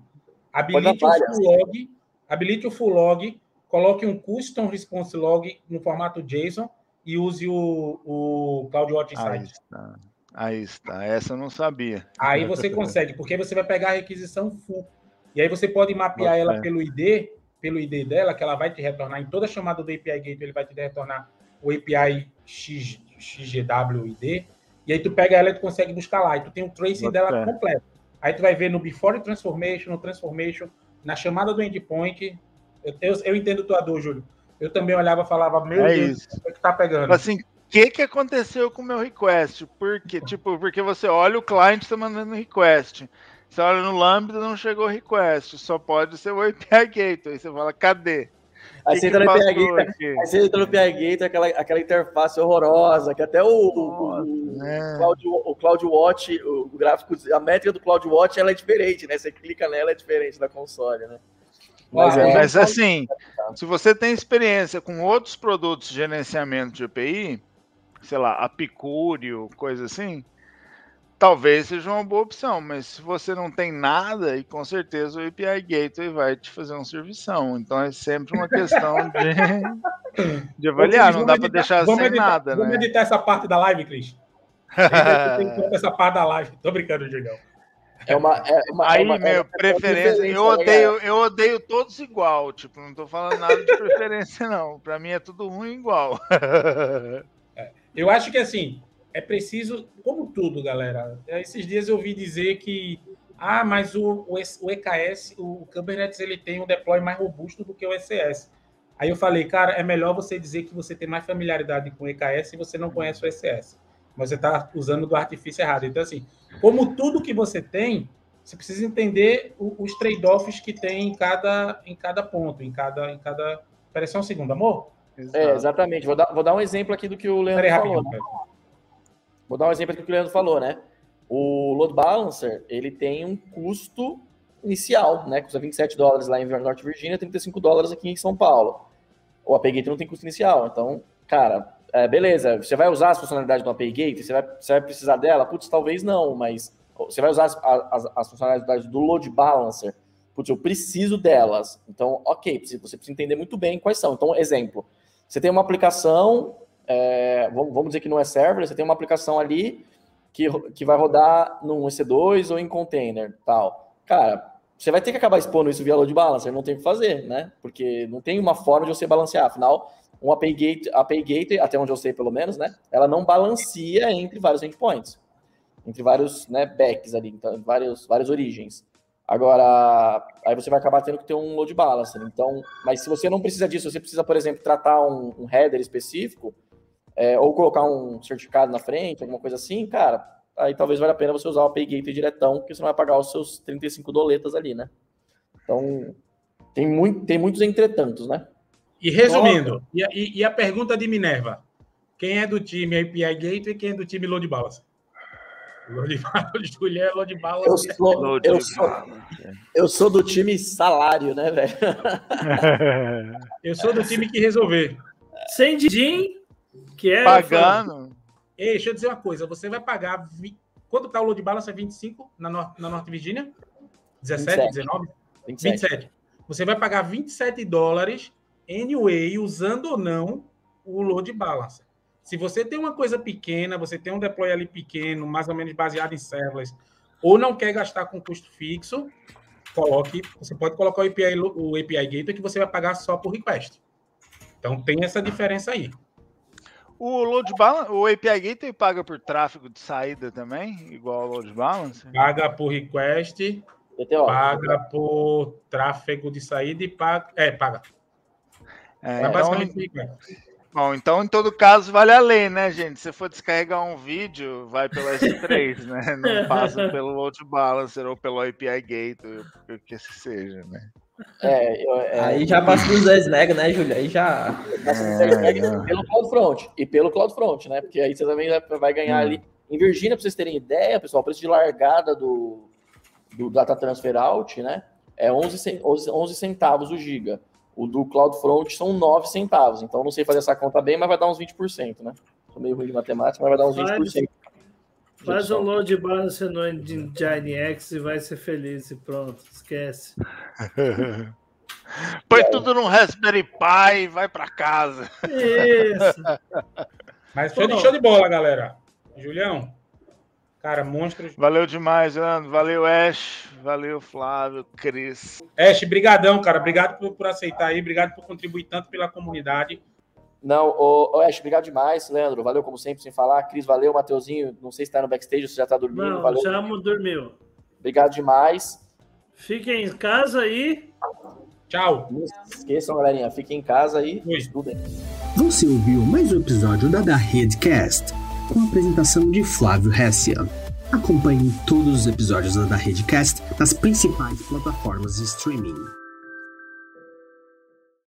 habilite o full log, habilite o full log, coloque um custom response log no formato JSON e use o, o CloudWatch Insight. Aí está. Aí está. Essa eu não sabia. Aí você consegue, porque você vai pegar a requisição full. E aí você pode mapear Nossa, ela é. pelo ID, pelo ID dela, que ela vai te retornar em toda chamada do API Gateway, ele vai te retornar o API X, XGWID e aí tu pega ela e tu consegue buscar lá. E tu tem o tracing dela completo. Aí tu vai ver no before transformation, no transformation, na chamada do endpoint. Eu, eu, eu entendo tua dor, Júlio. Eu também olhava e falava, meu é Deus, o que tá pegando? Assim, o que, que aconteceu com o meu request? Por quê? Tipo, porque você olha o cliente está mandando request. Você olha no Lambda, não chegou request. Só pode ser o API Gateway. Você fala, cadê? Aí você, entra no PI Gate, aí você entra no PI Gate, aquela, aquela interface horrorosa, que até o, Nossa, o, é. Cloud, o CloudWatch, o gráfico, a métrica do CloudWatch ela é diferente, né? Você clica nela, é diferente da console, né? Mas, é, mas assim, se você tem experiência com outros produtos de gerenciamento de API, sei lá, Apicúrio, coisa assim, talvez seja uma boa opção, mas se você não tem nada, e com certeza o API Gateway vai te fazer um servição. Então é sempre uma questão [LAUGHS] de, de avaliar, não dá para deixar sem editar, nada. Vamos né? editar essa parte da live, Cris. Tem que [LAUGHS] essa parte da live. Tô brincando, Julião. É uma, é uma, Aí, é uma, meu, é preferência. Eu odeio, eu odeio todos igual. Tipo, não tô falando nada de preferência, não. Para mim é tudo ruim igual. [LAUGHS] É, eu acho que assim, é preciso, como tudo, galera. Esses dias eu ouvi dizer que, ah, mas o, o, EKS, o Kubernetes, ele tem um deploy mais robusto do que o ECS. Aí eu falei, cara, é melhor você dizer que você tem mais familiaridade com o EKS e você não conhece o ECS. Mas você está usando do artifício errado. Então, assim, como tudo que você tem, você precisa entender os trade-offs que tem em cada, em cada ponto, em cada. Em cada... Espera só um segundo, amor? É, exatamente. Vou dar, vou dar um exemplo aqui do que o Leandro falou. Rapidinho, Vou dar um exemplo do que o Leandro falou, né? O load balancer, ele tem um custo inicial, né? Custa 27 dólares lá em Norte Virginia, 35 dólares aqui em São Paulo. O API Gateway não tem custo inicial. Então, cara, é, beleza, você vai usar as funcionalidades do API Gateway? Você vai, você vai precisar dela? Putz, talvez não, mas você vai usar as, as, as funcionalidades do load balancer? Putz, eu preciso delas. Então, ok, você precisa entender muito bem quais são. Então, exemplo, você tem uma aplicação é, vamos dizer que não é server, você tem uma aplicação ali que, que vai rodar num EC2 ou em container, tal. Cara, você vai ter que acabar expondo isso via load balancer, não tem o que fazer, né? Porque não tem uma forma de você balancear. Afinal, um API Gateway, API Gateway, até onde eu sei pelo menos, né? Ela não balanceia entre vários endpoints, entre vários né, backs ali, então, vários, várias origens. Agora, aí você vai acabar tendo que ter um load balancer. Então, mas se você não precisa disso, você precisa, por exemplo, tratar um, um header específico, é, ou colocar um certificado na frente, alguma coisa assim, cara, aí talvez valha a pena você usar o API Gateway diretão, porque você não vai pagar os seus 35 doletas ali, né? Então, tem, muito, tem muitos entretantos, né? E resumindo, e a, e a, pergunta de Minerva? Quem é do time API Gateway e quem é do time Load Balance? [LAUGHS] Juliano. Eu sou, eu, sou, eu sou do time salário, né, velho? [LAUGHS] eu sou do time que resolver. Sem din, que é. Pagando. Ei, deixa eu dizer uma coisa. Você vai pagar. Vi... Quanto tá o load balance? É 25 na, Nor na Norte Virgínia? 17, 27. 19? 27. 27. Você vai pagar 27 dólares anyway, usando ou não o load balance. Se você tem uma coisa pequena, você tem um deploy ali pequeno, mais ou menos baseado em serverless, ou não quer gastar com custo fixo, coloque, você pode colocar o API, o API Gateway que você vai pagar só por request. Então tem essa diferença aí. O load balance, o API Gateway paga por tráfego de saída também, igual ao load balance? Paga por request, paga por tráfego de saída e paga, é, paga. É, é basicamente então, Bom, então em todo caso vale a lei, né, gente? Se for descarregar um vídeo, vai pelo S3, né? Não passa [LAUGHS] pelo load balancer ou pelo API Gateway, o que seja, né? É, eu, é... Aí já passa dos 10 mega, né, Júlio? Aí já. É, pelo CloudFront. E pelo CloudFront, né? Porque aí você também vai ganhar hum. ali. Em Virgínia, para vocês terem ideia, pessoal, o preço de largada do, do Data Transfer Out, né? É 11, 11 centavos o giga. O do CloudFront são 9 centavos. Então, não sei fazer essa conta bem, mas vai dar uns 20%, né? Sou meio ruim de matemática, mas vai dar uns 20%. Faz um load balance no X e vai ser feliz e pronto, esquece. [LAUGHS] Põe tudo num Raspberry Pi e vai para casa. Isso. [LAUGHS] Mas show de, show de bola, galera. Julião, cara, monstros. Valeu demais, Leandro. Valeu, Ash. Valeu, Flávio, Cris. Ash, brigadão, cara. Obrigado por, por aceitar aí. Obrigado por contribuir tanto pela comunidade. Não, ô, ô Ash, obrigado demais, Leandro. Valeu, como sempre, sem falar. Cris, valeu. Mateuzinho, não sei se tá no backstage ou se já tá dormindo. Não, valeu. já dormiu. Obrigado demais. Fiquem em casa aí. Tchau. Não esqueçam, galerinha. Fiquem em casa e estudem. Você ouviu mais um episódio da Da Redcast, com a apresentação de Flávio Hessia. Acompanhe todos os episódios Da Redcast nas principais plataformas de streaming.